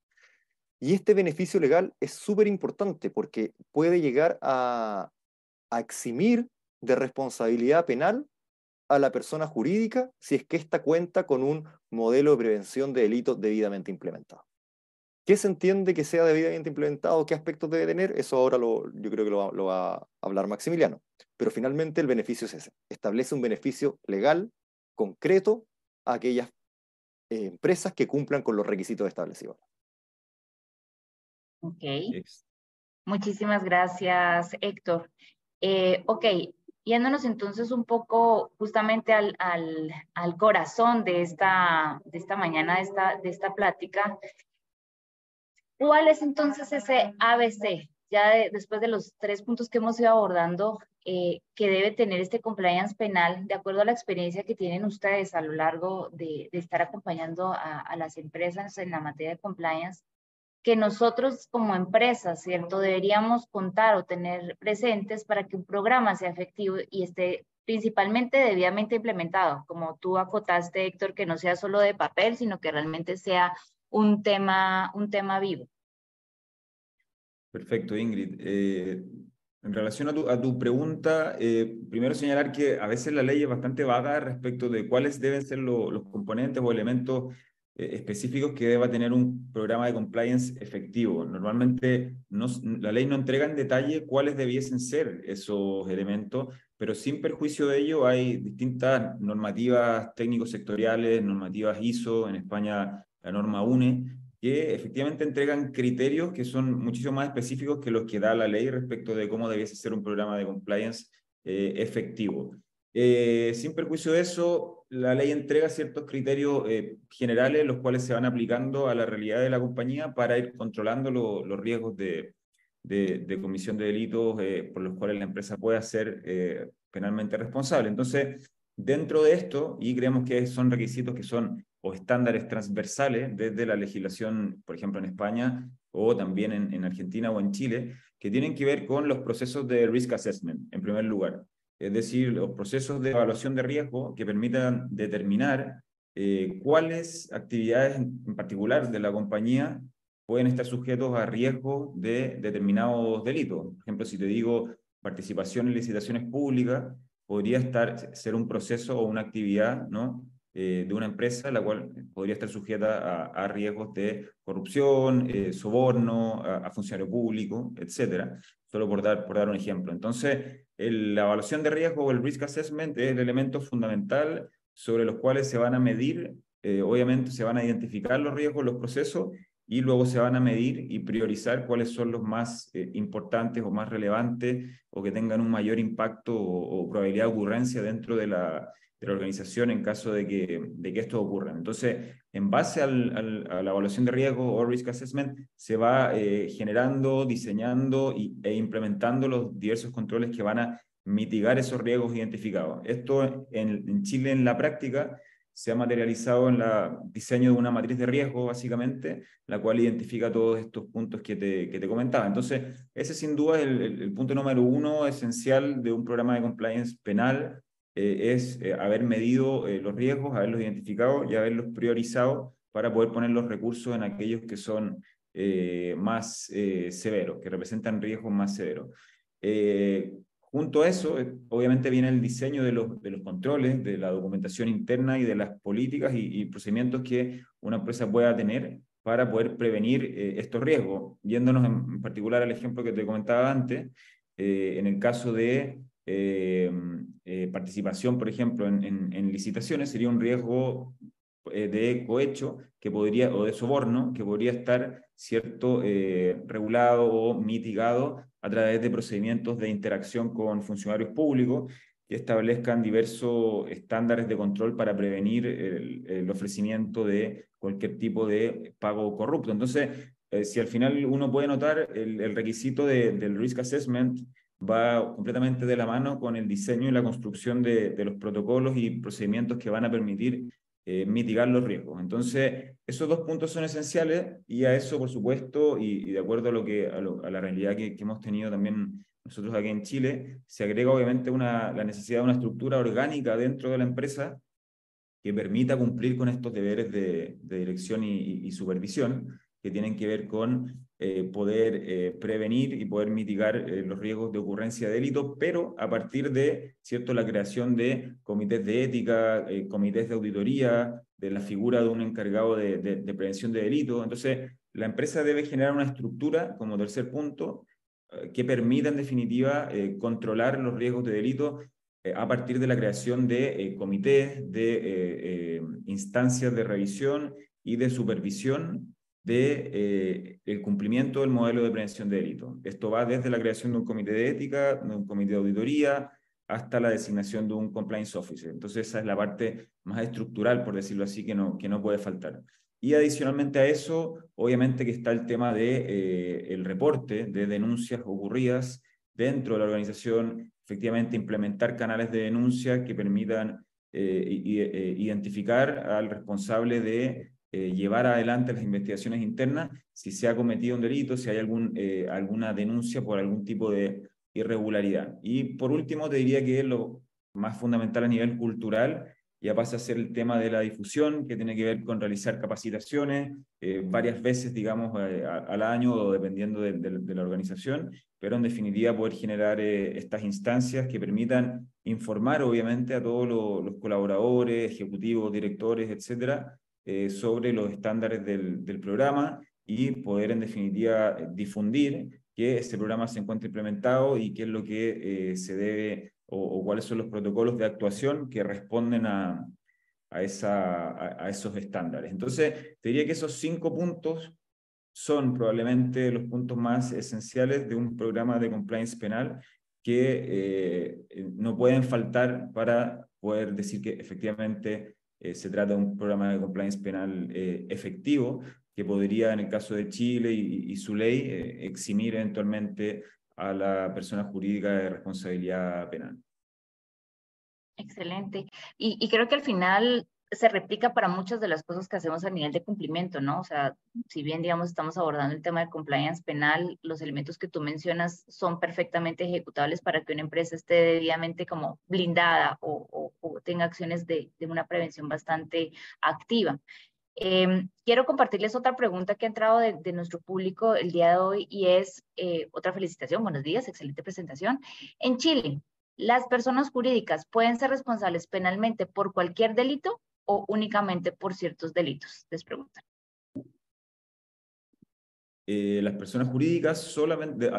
Y este beneficio legal es súper importante porque puede llegar a, eximir de responsabilidad penal a la persona jurídica si es que ésta cuenta con un modelo de prevención de delitos debidamente implementado. ¿Qué se entiende que sea debidamente implementado? ¿Qué aspectos debe tener? Eso ahora lo, yo creo que lo va, a hablar Maximiliano. Pero finalmente el beneficio es ese. Establece un beneficio legal, concreto, a aquellas eh, empresas que cumplan con los requisitos establecidos. Ok. Muchísimas gracias, Héctor. Eh, ok, yéndonos entonces un poco justamente al, al, al corazón de esta, de esta mañana, de esta, de esta plática, ¿Cuál es entonces ese ABC? Ya después de los tres puntos que hemos ido abordando, eh, que debe tener este compliance penal, de acuerdo a la experiencia que tienen ustedes a lo largo de, estar acompañando a, las empresas en la materia de compliance, que nosotros como empresas, ¿cierto? Deberíamos contar o tener presentes para que un programa sea efectivo y esté principalmente debidamente implementado, como tú acotaste, Héctor, que no sea solo de papel, sino que realmente sea un tema, un tema vivo. Perfecto, Ingrid. Eh, En relación a tu, a tu pregunta, eh, primero señalar que a veces la ley es bastante vaga respecto de cuáles deben ser los componentes o elementos eh, específicos que deba tener un programa de compliance efectivo. Normalmente no, la ley no entrega en detalle cuáles debiesen ser esos elementos, pero sin perjuicio de ello hay distintas normativas técnicos sectoriales, normativas ISO, en España la norma UNE, que efectivamente entregan criterios que son muchísimo más específicos que los que da la ley respecto de cómo debiese ser un programa de compliance eh, efectivo. Eh, sin perjuicio de eso, la ley entrega ciertos criterios eh, generales, los cuales se van aplicando a la realidad de la compañía para ir controlando los riesgos de, de, de, comisión de delitos por los cuales la empresa pueda ser penalmente responsable. Entonces, dentro de esto, y creemos que son requisitos que son estándares transversales desde la legislación, por ejemplo, en España o también en, en, Argentina o en Chile, que tienen que ver con los procesos de risk assessment, en primer lugar. Es decir, los procesos de evaluación de riesgo que permitan determinar eh, cuáles actividades en particular de la compañía pueden estar sujetos a riesgo de determinados delitos. Por ejemplo, si te digo participación en licitaciones públicas, podría estar, ser un proceso o una actividad ¿no? Eh, de una empresa, la cual podría estar sujeta a, riesgos de corrupción, eh, soborno, a, funcionario público, etcétera, solo por dar, por dar un ejemplo. Entonces, la evaluación de riesgo o el risk assessment es el elemento fundamental sobre los cuales se van a medir, eh, obviamente se van a identificar los riesgos, los procesos, y luego se van a medir y priorizar cuáles son los más importantes o más relevantes o que tengan un mayor impacto o, o probabilidad de ocurrencia dentro de la, de la organización en caso de que, de que esto ocurra. Entonces, en base a la evaluación de riesgo o risk assessment, se va eh, generando, diseñando y, e implementando los diversos controles que van a mitigar esos riesgos identificados. Esto en, Chile en la práctica se ha materializado en el diseño de una matriz de riesgo, básicamente, la cual identifica todos estos puntos que te, que te comentaba. Entonces, ese sin duda es el punto número uno esencial de un programa de compliance penal eh, es eh, haber medido eh, los riesgos, haberlos identificado y haberlos priorizado para poder poner los recursos en aquellos que son más severos, que representan riesgos más severos. junto a eso, obviamente viene el diseño de los, de los controles, de la documentación interna y de las políticas y, procedimientos que una empresa pueda tener para poder prevenir estos riesgos. Yéndonos en, particular al ejemplo que te comentaba antes, en el caso de eh, eh, participación, por ejemplo, en, licitaciones, sería un riesgo eh, de cohecho que podría, o de soborno que podría estar cierto regulado o mitigado a través de procedimientos de interacción con funcionarios públicos que establezcan diversos estándares de control para prevenir el, ofrecimiento de cualquier tipo de pago corrupto. Entonces, si al final uno puede notar el, requisito de, del risk assessment va completamente de la mano con el diseño y la construcción de, los protocolos y procedimientos que van a permitir eh, mitigar los riesgos. Entonces, esos dos puntos son esenciales y a eso, por supuesto, y, de acuerdo a, lo que, a, la realidad que, hemos tenido también nosotros aquí en Chile, se agrega obviamente una, la necesidad de una estructura orgánica dentro de la empresa que permita cumplir con estos deberes de, dirección y, y supervisión que tienen que ver con eh, poder eh, prevenir y poder mitigar eh, los riesgos de ocurrencia de delitos, pero a partir de cierto la creación de comités de ética, comités de auditoría, de la figura de un encargado de, de, prevención de delitos. Entonces, la empresa debe generar una estructura, como tercer punto, que permita en definitiva controlar los riesgos de delito a partir de la creación de comités, de instancias de revisión y de supervisión de eh, cumplimiento del modelo de prevención de delito. Esto va desde la creación de un comité de ética, de un comité de auditoría, hasta la designación de un compliance officer. Entonces esa es la parte más estructural, por decirlo así, que no, que no puede faltar. Y adicionalmente a eso, obviamente que está el tema de eh, el reporte de denuncias ocurridas dentro de la organización, efectivamente implementar canales de denuncia que permitan eh, identificar al responsable de eh, llevar adelante las investigaciones internas si se ha cometido un delito, si hay algún, eh, alguna denuncia por algún tipo de irregularidad. Y por último, te diría que lo más fundamental a nivel cultural ya pasa a ser el tema de la difusión, que tiene que ver con realizar capacitaciones eh, varias veces, digamos, al año o dependiendo de, la organización, pero en definitiva poder generar estas instancias que permitan informar, obviamente, a todos los, colaboradores, ejecutivos, directores, etcétera, sobre los estándares del, del programa y poder, en definitiva, difundir que este programa se encuentra implementado y qué es lo que se debe o, cuáles son los protocolos de actuación que responden a, a, esa, a, esos estándares. Entonces, te diría que esos cinco puntos son probablemente los puntos más esenciales de un programa de compliance penal que eh, no pueden faltar para poder decir que efectivamente eh, se trata de un programa de compliance penal eh, efectivo que podría, en el caso de Chile y, su ley, eximir eventualmente a la persona jurídica de responsabilidad penal. Excelente. Y, y, creo que al final se replica para muchas de las cosas que hacemos a nivel de cumplimiento, ¿no? O sea, si bien, digamos, estamos abordando el tema de compliance penal, los elementos que tú mencionas son perfectamente ejecutables para que una empresa esté debidamente como blindada o, tenga acciones de, de, una prevención bastante activa. Em, quiero compartirles otra pregunta que ha entrado de, nuestro público el día de hoy y es eh, otra felicitación. Buenos días, excelente presentación. En Chile, ¿las personas jurídicas pueden ser responsables penalmente por cualquier delito o únicamente por ciertos delitos? Les preguntan. Eh, las personas jurídicas solamente,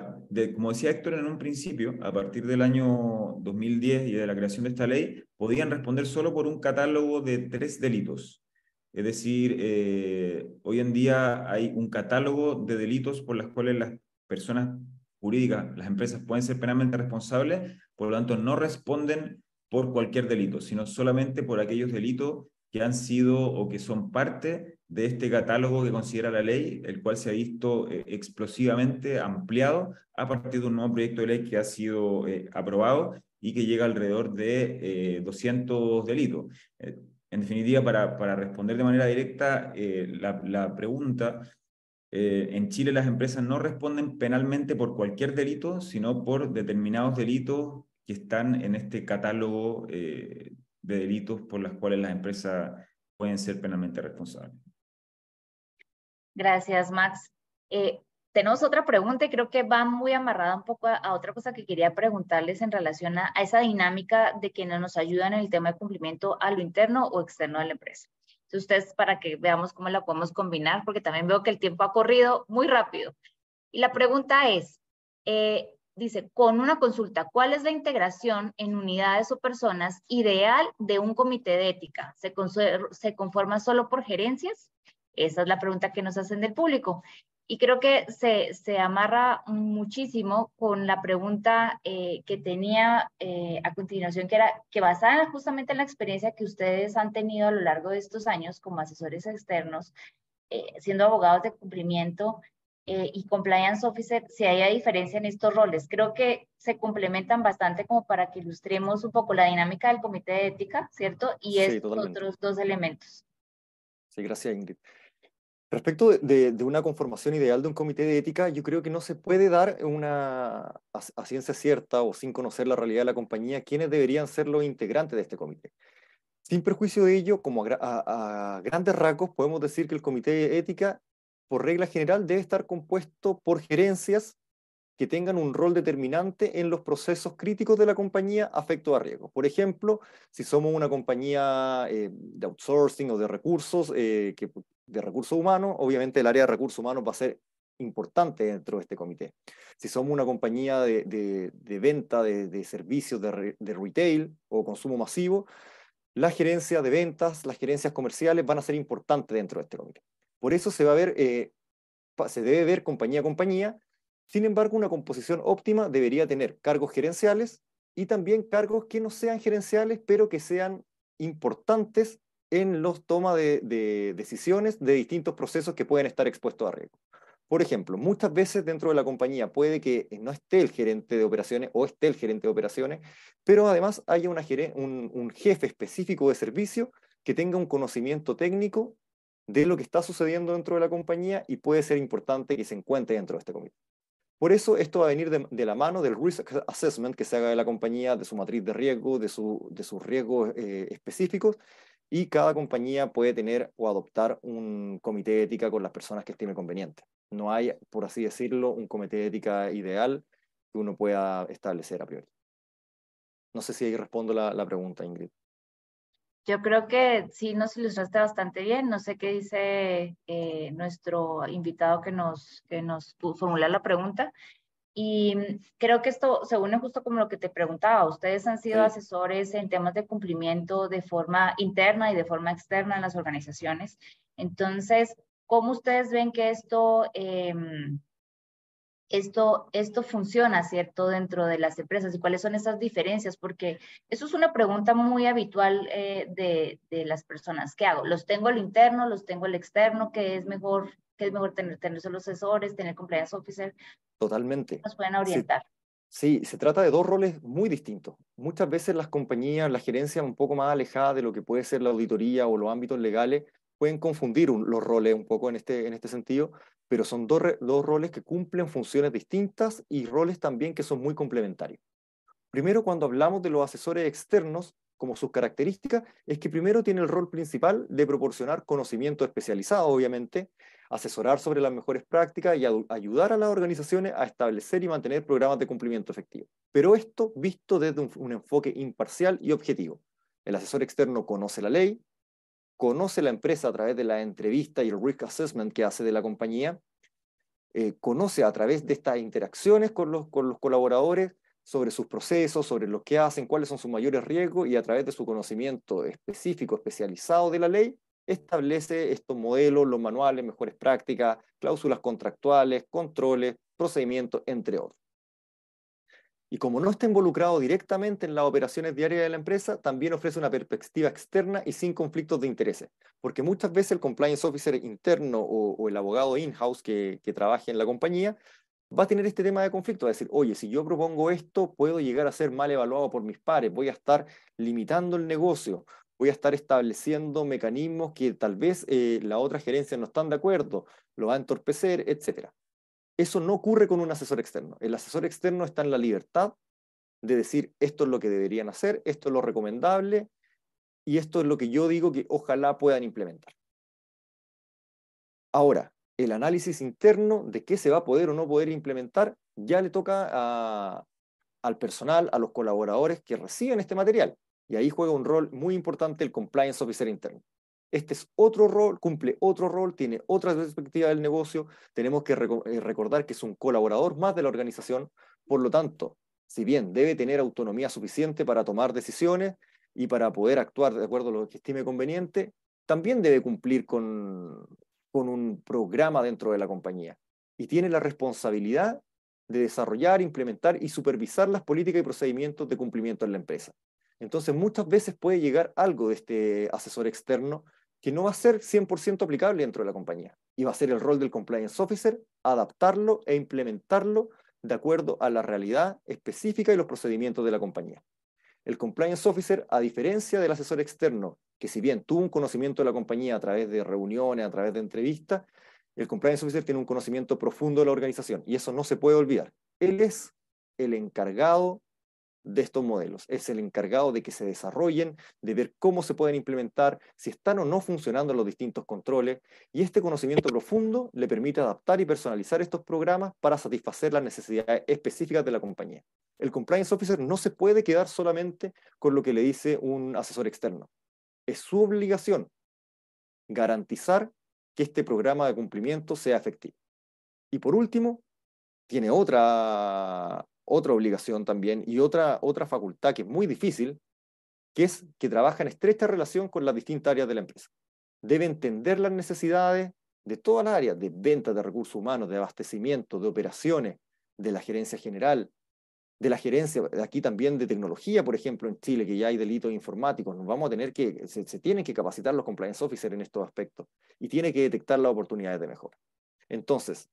como decía Héctor en un principio, a partir del año 2010 y de la creación de esta ley, podían responder solo por un catálogo de tres delitos. Es decir, eh, hoy en día hay un catálogo de delitos por los cuales las personas jurídicas, las empresas pueden ser penalmente responsables, por lo tanto no responden por cualquier delito, sino solamente por aquellos delitos que han sido o que son parte de este catálogo que considera la ley, el cual se ha visto eh, explosivamente ampliado a partir de un nuevo proyecto de ley que ha sido eh, aprobado y que llega alrededor de 200 delitos. En definitiva, para, para responder de manera directa eh, la, la, pregunta, eh, en Chile las empresas no responden penalmente por cualquier delito, sino por determinados delitos que están en este catálogo eh, de delitos por los cuales las empresas pueden ser penalmente responsables. Gracias, Max tenemos otra pregunta y creo que va muy amarrada un poco a, otra cosa que quería preguntarles en relación a, esa dinámica de quienes nos ayudan en el tema de cumplimiento a lo interno o externo de la empresa. Entonces, ustedes para que veamos cómo la podemos combinar, porque también veo que el tiempo ha corrido muy rápido. Y la pregunta es, eh, dice, con una consulta, ¿cuál es la integración en unidades o personas ideal de un comité de ética? ¿Se, se conforma solo por gerencias? Esa es la pregunta que nos hacen del público. Y creo que se, se amarra muchísimo con la pregunta eh, que tenía eh, a continuación, que era que basada justamente en la experiencia que ustedes han tenido a lo largo de estos años como asesores externos, eh, siendo abogados de cumplimiento y compliance officer, si hay diferencia en estos roles. Creo que se complementan bastante como para que ilustremos un poco la dinámica del comité de ética, ¿cierto? Y estos otros dos elementos. Sí, gracias Ingrid. Respecto de, una conformación ideal de un comité de ética, yo creo que no se puede dar una, a, ciencia cierta o sin conocer la realidad de la compañía quiénes deberían ser los integrantes de este comité. Sin perjuicio de ello, como a, grandes rasgos, podemos decir que el comité de ética, por regla general, debe estar compuesto por gerencias que tengan un rol determinante en los procesos críticos de la compañía afecto a riesgo. Por ejemplo, si somos una compañía eh, de outsourcing o de recursos eh, de recursos humanos, obviamente el área de recursos humanos va a ser importante dentro de este comité. Si somos una compañía de, de, venta de, servicios de, retail o consumo masivo, la gerencia de ventas, las gerencias comerciales van a ser importantes dentro de este comité. Por eso se va a ver, eh, se debe ver compañía a compañía. Sin embargo, una composición óptima debería tener cargos gerenciales y también cargos que no sean gerenciales, pero que sean importantes en los toma de, decisiones de distintos procesos que pueden estar expuestos a riesgo. Por ejemplo, muchas veces dentro de la compañía puede que no esté el gerente de operaciones o esté el gerente de operaciones, pero además haya una, un, un, jefe específico de servicio que tenga un conocimiento técnico de lo que está sucediendo dentro de la compañía y puede ser importante que se encuentre dentro de este comité. Por eso esto va a venir de, la mano del risk assessment que se haga de la compañía, de su matriz de riesgo, de, su, de sus riesgos eh, específicos, y cada compañía puede tener o adoptar un comité de ética con las personas que estime conveniente. No hay, por así decirlo, un comité de ética ideal que uno pueda establecer a priori. No sé si ahí respondo la, la pregunta, Ingrid. Yo creo que sí nos ilustraste bastante bien. No sé qué dice eh, nuestro invitado que nos, que nos formula la pregunta. Y creo que esto se une justo como lo que te preguntaba. Ustedes han sido asesores en temas de cumplimiento de forma interna y de forma externa en las organizaciones. Entonces, ¿cómo ustedes ven que esto em, esto, esto funciona, ¿cierto?, dentro de las empresas y cuáles son esas diferencias, porque eso es una pregunta muy habitual eh, de, de, las personas. ¿Qué hago? ¿Los tengo al interno, los tengo al externo? ¿Qué es mejor, qué es mejor tener, tener solo asesores, tener compliance officer? Totalmente. Nos pueden orientar. Sí, se trata de dos roles muy distintos. Muchas veces las compañías, la gerencia un poco más alejada de lo que puede ser la auditoría o los ámbitos legales, pueden confundir los roles un poco en este, en este sentido, pero son dos, roles que cumplen funciones distintas y roles también que son muy complementarios. Primero, cuando hablamos de los asesores externos, como sus características, es que primero tiene el rol principal de proporcionar conocimiento especializado, obviamente, asesorar sobre las mejores prácticas y ayudar a las organizaciones a establecer y mantener programas de cumplimiento efectivo. Pero esto visto desde un enfoque imparcial y objetivo. El asesor externo conoce la ley, conoce la empresa a través de la entrevista y el risk assessment que hace de la compañía, eh, conoce a través de estas interacciones con los, con los colaboradores sobre sus procesos, sobre lo que hacen, cuáles son sus mayores riesgos y a través de su conocimiento específico, especializado de la ley, establece estos modelos, los manuales, mejores prácticas, cláusulas contractuales, controles, procedimientos, entre otros. Y como no está involucrado directamente en las operaciones diarias de la empresa, también ofrece una perspectiva externa y sin conflictos de intereses. Porque muchas veces el compliance officer interno o, el abogado in-house que, que trabaje en la compañía va a tener este tema de conflicto, va a decir, oye, si yo propongo esto, puedo llegar a ser mal evaluado por mis pares, voy a estar limitando el negocio, voy a estar estableciendo mecanismos que tal vez eh, la otra gerencia no están de acuerdo, lo va a entorpecer, etcétera. Eso no ocurre con un asesor externo. El asesor externo está en la libertad de decir esto es lo que deberían hacer, esto es lo recomendable y esto es lo que yo digo que ojalá puedan implementar. Ahora, el análisis interno de qué se va a poder o no poder implementar ya le toca al personal, a los colaboradores que reciben este material. Y ahí juega un rol muy importante el compliance officer interno. Este es otro rol, cumple otro rol, tiene otra perspectiva del negocio. Tenemos que eh, recordar que es un colaborador más de la organización. Por lo tanto, si bien debe tener autonomía suficiente para tomar decisiones y para poder actuar de acuerdo a lo que estime conveniente, también debe cumplir con, con un programa dentro de la compañía. Y tiene la responsabilidad de desarrollar, implementar y supervisar las políticas y procedimientos de cumplimiento en la empresa. Entonces, muchas veces puede llegar algo de este asesor externo que no va a ser 100% aplicable dentro de la compañía. Y va a ser el rol del compliance officer adaptarlo e implementarlo de acuerdo a la realidad específica y los procedimientos de la compañía. El compliance officer, a diferencia del asesor externo, que si bien tuvo un conocimiento de la compañía a través de reuniones, a través de entrevistas, el compliance officer tiene un conocimiento profundo de la organización y eso no se puede olvidar. Él es el encargado de estos modelos. Es el encargado de que se desarrollen, de ver cómo se pueden implementar, si están o no funcionando los distintos controles, y este conocimiento profundo le permite adaptar y personalizar estos programas para satisfacer las necesidades específicas de la compañía. El compliance officer no se puede quedar solamente con lo que le dice un asesor externo. Es su obligación garantizar que este programa de cumplimiento sea efectivo. Y por último, tiene otra otra obligación también y otra, otra facultad que es muy difícil, que es que trabaja en estrecha relación con las distintas áreas de la empresa. Debe entender las necesidades de todas las áreas, de ventas de recursos humanos, de abastecimiento, de operaciones, de la gerencia general, de la gerencia, aquí también de tecnología, por ejemplo, en Chile, que ya hay delitos informáticos, nos vamos a tener que, se, se tienen que capacitar los compliance officers en estos aspectos y tiene que detectar las oportunidades de mejora. Entonces,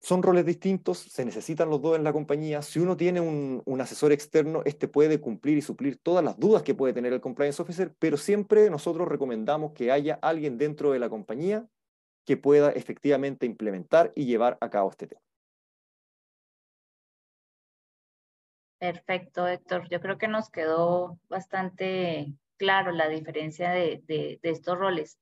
son roles distintos, se necesitan los dos en la compañía. Si uno tiene un, asesor externo, este puede cumplir y suplir todas las dudas que puede tener el compliance officer, pero siempre nosotros recomendamos que haya alguien dentro de la compañía que pueda efectivamente implementar y llevar a cabo este tema. Perfecto, Héctor. Yo creo que nos quedó bastante claro la diferencia de estos roles.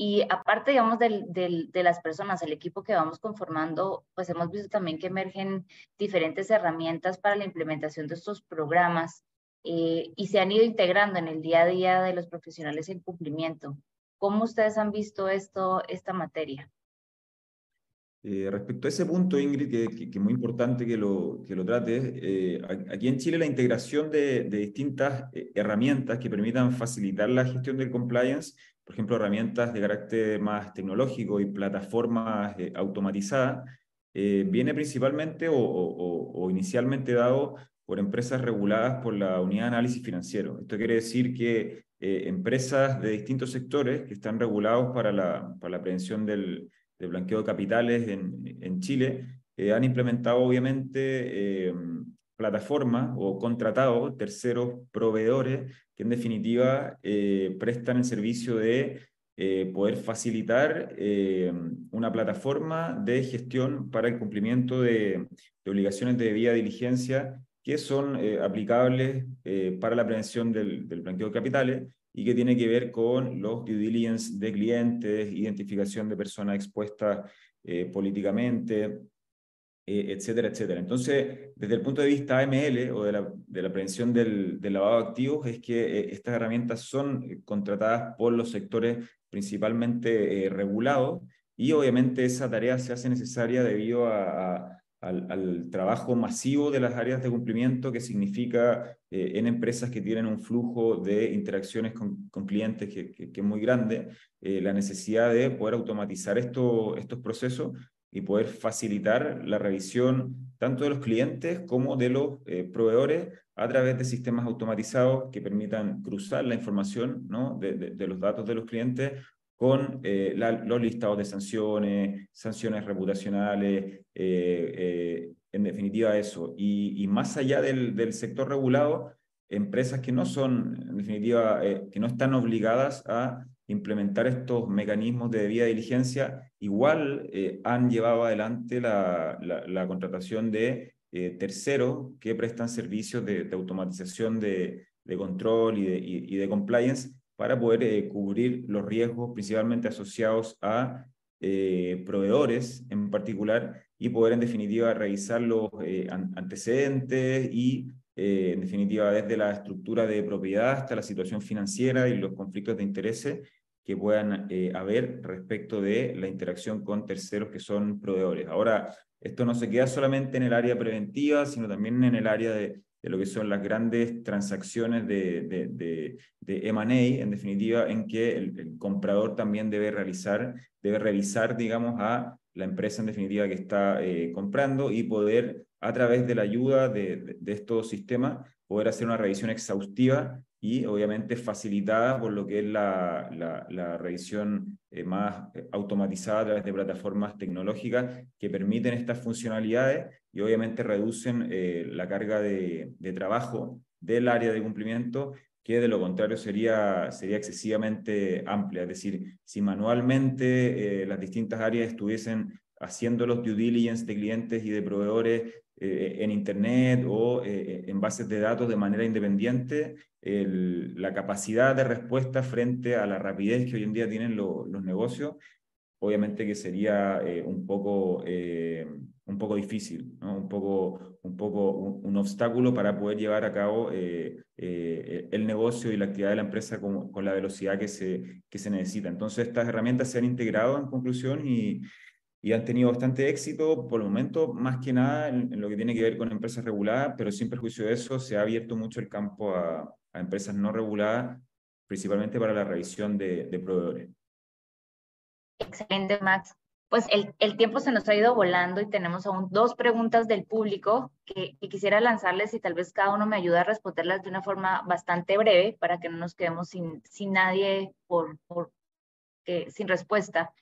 Y aparte, digamos, del, del, de las personas, el equipo que vamos conformando, pues hemos visto también que emergen diferentes herramientas para la implementación de estos programas eh, y se han ido integrando en el día a día de los profesionales en cumplimiento. ¿Cómo ustedes han visto esto, esta materia? Eh, respecto a ese punto, Ingrid, que, es muy importante que lo, que lo trates, eh, aquí en Chile la integración de, distintas eh, herramientas que permitan facilitar la gestión del compliance, por ejemplo, herramientas de carácter más tecnológico y plataformas automatizadas, viene principalmente o, o, inicialmente dado por empresas reguladas por la Unidad de Análisis Financiero. Esto quiere decir que empresas de distintos sectores que están regulados para la, para la prevención del de blanqueo de capitales en, en Chile, eh, han implementado obviamente eh, plataformas o contratado terceros proveedores que en definitiva eh, prestan el servicio de poder facilitar una plataforma de gestión para el cumplimiento de, de obligaciones de debida diligencia que son aplicables para la prevención del, del blanqueo de capitales y que tiene que ver con los due diligence de clientes, identificación de personas expuestas eh, políticamente, eh, etcétera, etcétera. Entonces, desde el punto de vista AML o de la, de la prevención del, del, lavado de activos, es que eh, estas herramientas son contratadas por los sectores principalmente regulados y obviamente esa tarea se hace necesaria debido a al, trabajo masivo de las áreas de cumplimiento que significa eh, en empresas que tienen un flujo de interacciones con, clientes que, que, es muy grande, eh, la necesidad de poder automatizar esto, estos procesos y poder facilitar la revisión tanto de los clientes como de los eh, proveedores a través de sistemas automatizados que permitan cruzar la información ¿no? de, de, los datos de los clientes con eh, los listados de sanciones, sanciones reputacionales, eh, en definitiva eso. Y, más allá del, del, sector regulado, empresas que no son, en definitiva, que no están obligadas a implementar estos mecanismos de debida diligencia, igual han llevado adelante la, contratación de terceros que prestan servicios de, automatización de, control y de, compliance para poder eh, cubrir los riesgos principalmente asociados a eh, proveedores en particular y poder en definitiva revisar los eh, antecedentes y en definitiva desde la estructura de propiedad hasta la situación financiera y los conflictos de intereses que puedan haber respecto de la interacción con terceros que son proveedores. Ahora, esto no se queda solamente en el área preventiva, sino también en el área de de lo que son las grandes transacciones de, de, de, de M&A, en definitiva, en que el, comprador también debe realizar, debe revisar, digamos, a la empresa en definitiva que está eh, comprando y poder, a través de la ayuda de, estos sistemas, poder hacer una revisión exhaustiva y obviamente facilitada por lo que es la, la, revisión eh, más eh, automatizada a través de plataformas tecnológicas que permiten estas funcionalidades y obviamente reducen eh, la carga de, trabajo del área de cumplimiento, que de lo contrario sería, sería excesivamente amplia. Es decir, si manualmente las distintas áreas estuviesen haciendo los due diligence de clientes y de proveedores eh, en Internet o en bases de datos de manera independiente, la capacidad de respuesta frente a la rapidez que hoy en día tienen los negocios, obviamente que sería un poco un poco difícil, ¿no? un poco, un, poco un, obstáculo para poder llevar a cabo eh, eh, el negocio y la actividad de la empresa con, con, la velocidad que se, que se necesita. Entonces, estas herramientas se han integrado en conclusión y, y han tenido bastante éxito, por el momento, más que nada en, lo que tiene que ver con empresas reguladas, pero sin perjuicio de eso, se ha abierto mucho el campo a, a empresas no reguladas, principalmente para la revisión de, de proveedores. Excelente, Max pues el, el, tiempo se nos ha ido volando y tenemos aún dos preguntas del público que, quisiera lanzarles y tal vez cada uno me ayude a responderlas de una forma bastante breve para que no nos quedemos sin, sin nadie por, por que, sin respuesta.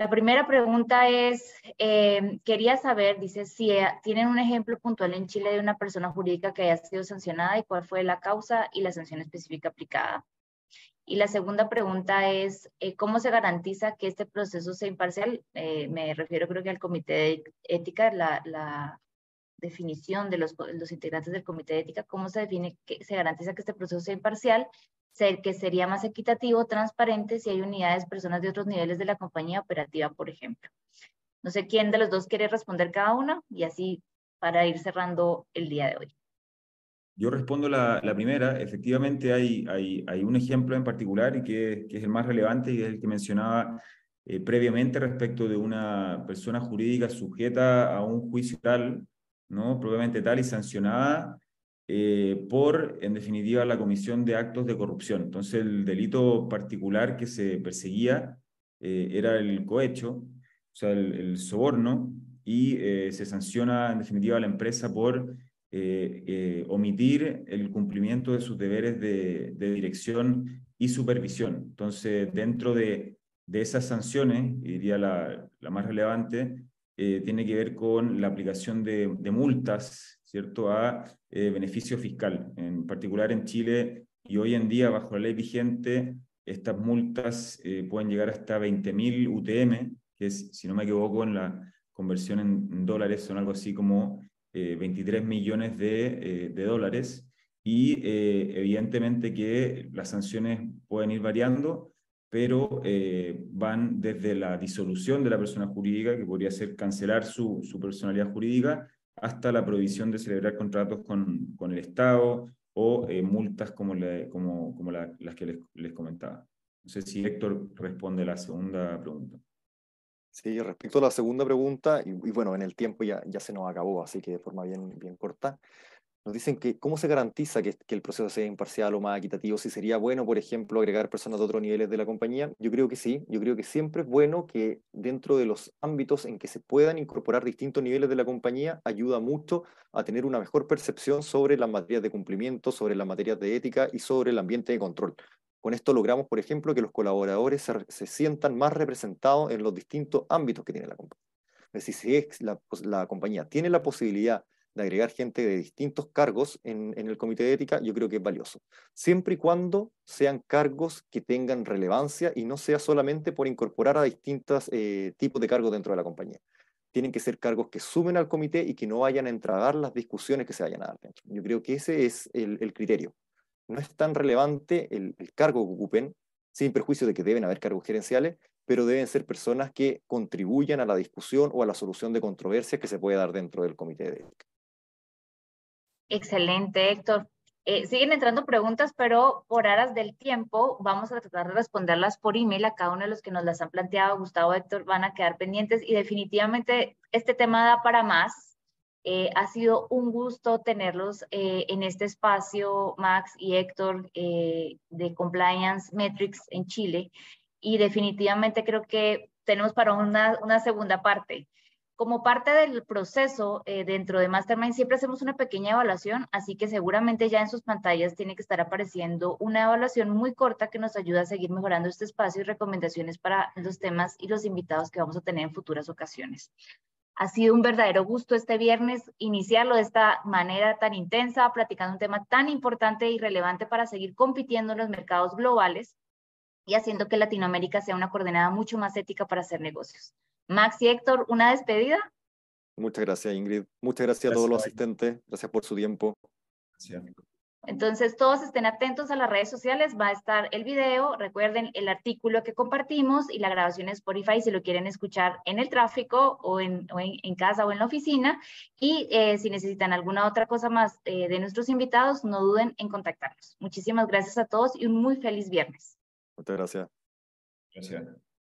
La primera pregunta es, eh, quería saber, dice, si eh, tienen un ejemplo puntual en Chile de una persona jurídica que haya sido sancionada y cuál fue la causa y la sanción específica aplicada. Y la segunda pregunta es, eh, ¿cómo se garantiza que este proceso sea imparcial? Me refiero creo que al Comité de Ética, la, definición de los, los integrantes del comité de ética, cómo se define, que se garantiza que este proceso sea imparcial, que sería más equitativo, transparente, si hay unidades, personas de otros niveles de la compañía operativa, por ejemplo. No sé quién de los dos quiere responder cada uno y así para ir cerrando el día de hoy. Yo respondo la, la primera. Efectivamente, hay, hay, hay, un ejemplo en particular y que, que, es el más relevante y es el que mencionaba eh, previamente respecto de una persona jurídica sujeta a un juicio tal, ¿no? probablemente tal y sancionada eh, por, en definitiva, la comisión de actos de corrupción. Entonces, el delito particular que se perseguía eh, era el cohecho, o sea, el, soborno, y se sanciona, en definitiva, a la empresa por eh, eh, omitir el cumplimiento de sus deberes de, dirección y supervisión. Entonces, dentro de, esas sanciones, diría la más relevante, eh, tiene que ver con la aplicación de, multas, ¿cierto?, a beneficio fiscal. En particular en Chile y hoy en día, bajo la ley vigente, estas multas pueden llegar hasta 20.000 UTM, que es, si no me equivoco, en la conversión en dólares son algo así como 23 eh, millones de, eh, dólares y eh, evidentemente que las sanciones pueden ir variando, pero van desde la disolución de la persona jurídica, que podría ser cancelar su, su personalidad jurídica, hasta la prohibición de celebrar contratos con, con el Estado o multas como, como, como las que les, les comentaba. No sé si Héctor responde a la segunda pregunta. Sí, respecto a la segunda pregunta, y, bueno, en el tiempo ya, ya se nos acabó, así que de forma bien, bien corta, nos dicen que cómo se garantiza que, que, el proceso sea imparcial o más equitativo, si sería bueno, por ejemplo, agregar personas de otros niveles de la compañía. Yo creo que sí, yo creo que siempre es bueno que dentro de los ámbitos en que se puedan incorporar distintos niveles de la compañía, ayuda mucho a tener una mejor percepción sobre las materias de cumplimiento, sobre las materias de ética y sobre el ambiente de control. Con esto logramos, por ejemplo, que los colaboradores se, sientan más representados en los distintos ámbitos que tiene la compañía. Es decir, si la, la compañía tiene la posibilidad de agregar gente de distintos cargos en, en, el comité de ética, yo creo que es valioso. Siempre y cuando sean cargos que tengan relevancia y no sea solamente por incorporar a distintos eh, tipos de cargos dentro de la compañía. Tienen que ser cargos que sumen al comité y que no vayan a entragar las discusiones que se vayan a dar dentro. Yo creo que ese es el, criterio no es tan relevante el, cargo que ocupen, sin perjuicio de que deben haber cargos gerenciales, pero deben ser personas que contribuyan a la discusión o a la solución de controversias que se puede dar dentro del comité de ética. Excelente, Héctor. Eh, siguen entrando preguntas, pero por aras del tiempo vamos a tratar de responderlas por email a cada uno de los que nos las han planteado. Gustavo, Héctor, van a quedar pendientes y definitivamente este tema da para más. Eh, ha sido un gusto tenerlos eh, en este espacio, Max y Héctor, eh, de Compliance Metrics en Chile. Y definitivamente creo que tenemos para una, una segunda parte. Como parte del proceso dentro de Mastermind siempre hacemos una pequeña evaluación, así que seguramente ya en sus pantallas tiene que estar apareciendo una evaluación muy corta que nos ayuda a seguir mejorando este espacio y recomendaciones para los temas y los invitados que vamos a tener en futuras ocasiones. Ha sido un verdadero gusto este viernes iniciarlo de esta manera tan intensa, platicando un tema tan importante y relevante para seguir compitiendo en los mercados globales y haciendo que Latinoamérica sea una coordenada mucho más ética para hacer negocios. Max y Héctor, una despedida. Muchas gracias, Ingrid. Muchas gracias, a todos los asistentes. Gracias por su tiempo. Gracias. Entonces, todos estén atentos a las redes sociales, va a estar el video, recuerden el artículo que compartimos y la grabación en Spotify si lo quieren escuchar en el tráfico o en, en, casa o en la oficina. Y eh, si necesitan alguna otra cosa más eh, de nuestros invitados, no duden en contactarnos. Muchísimas gracias a todos y un muy feliz viernes. Muchas gracias. Gracias.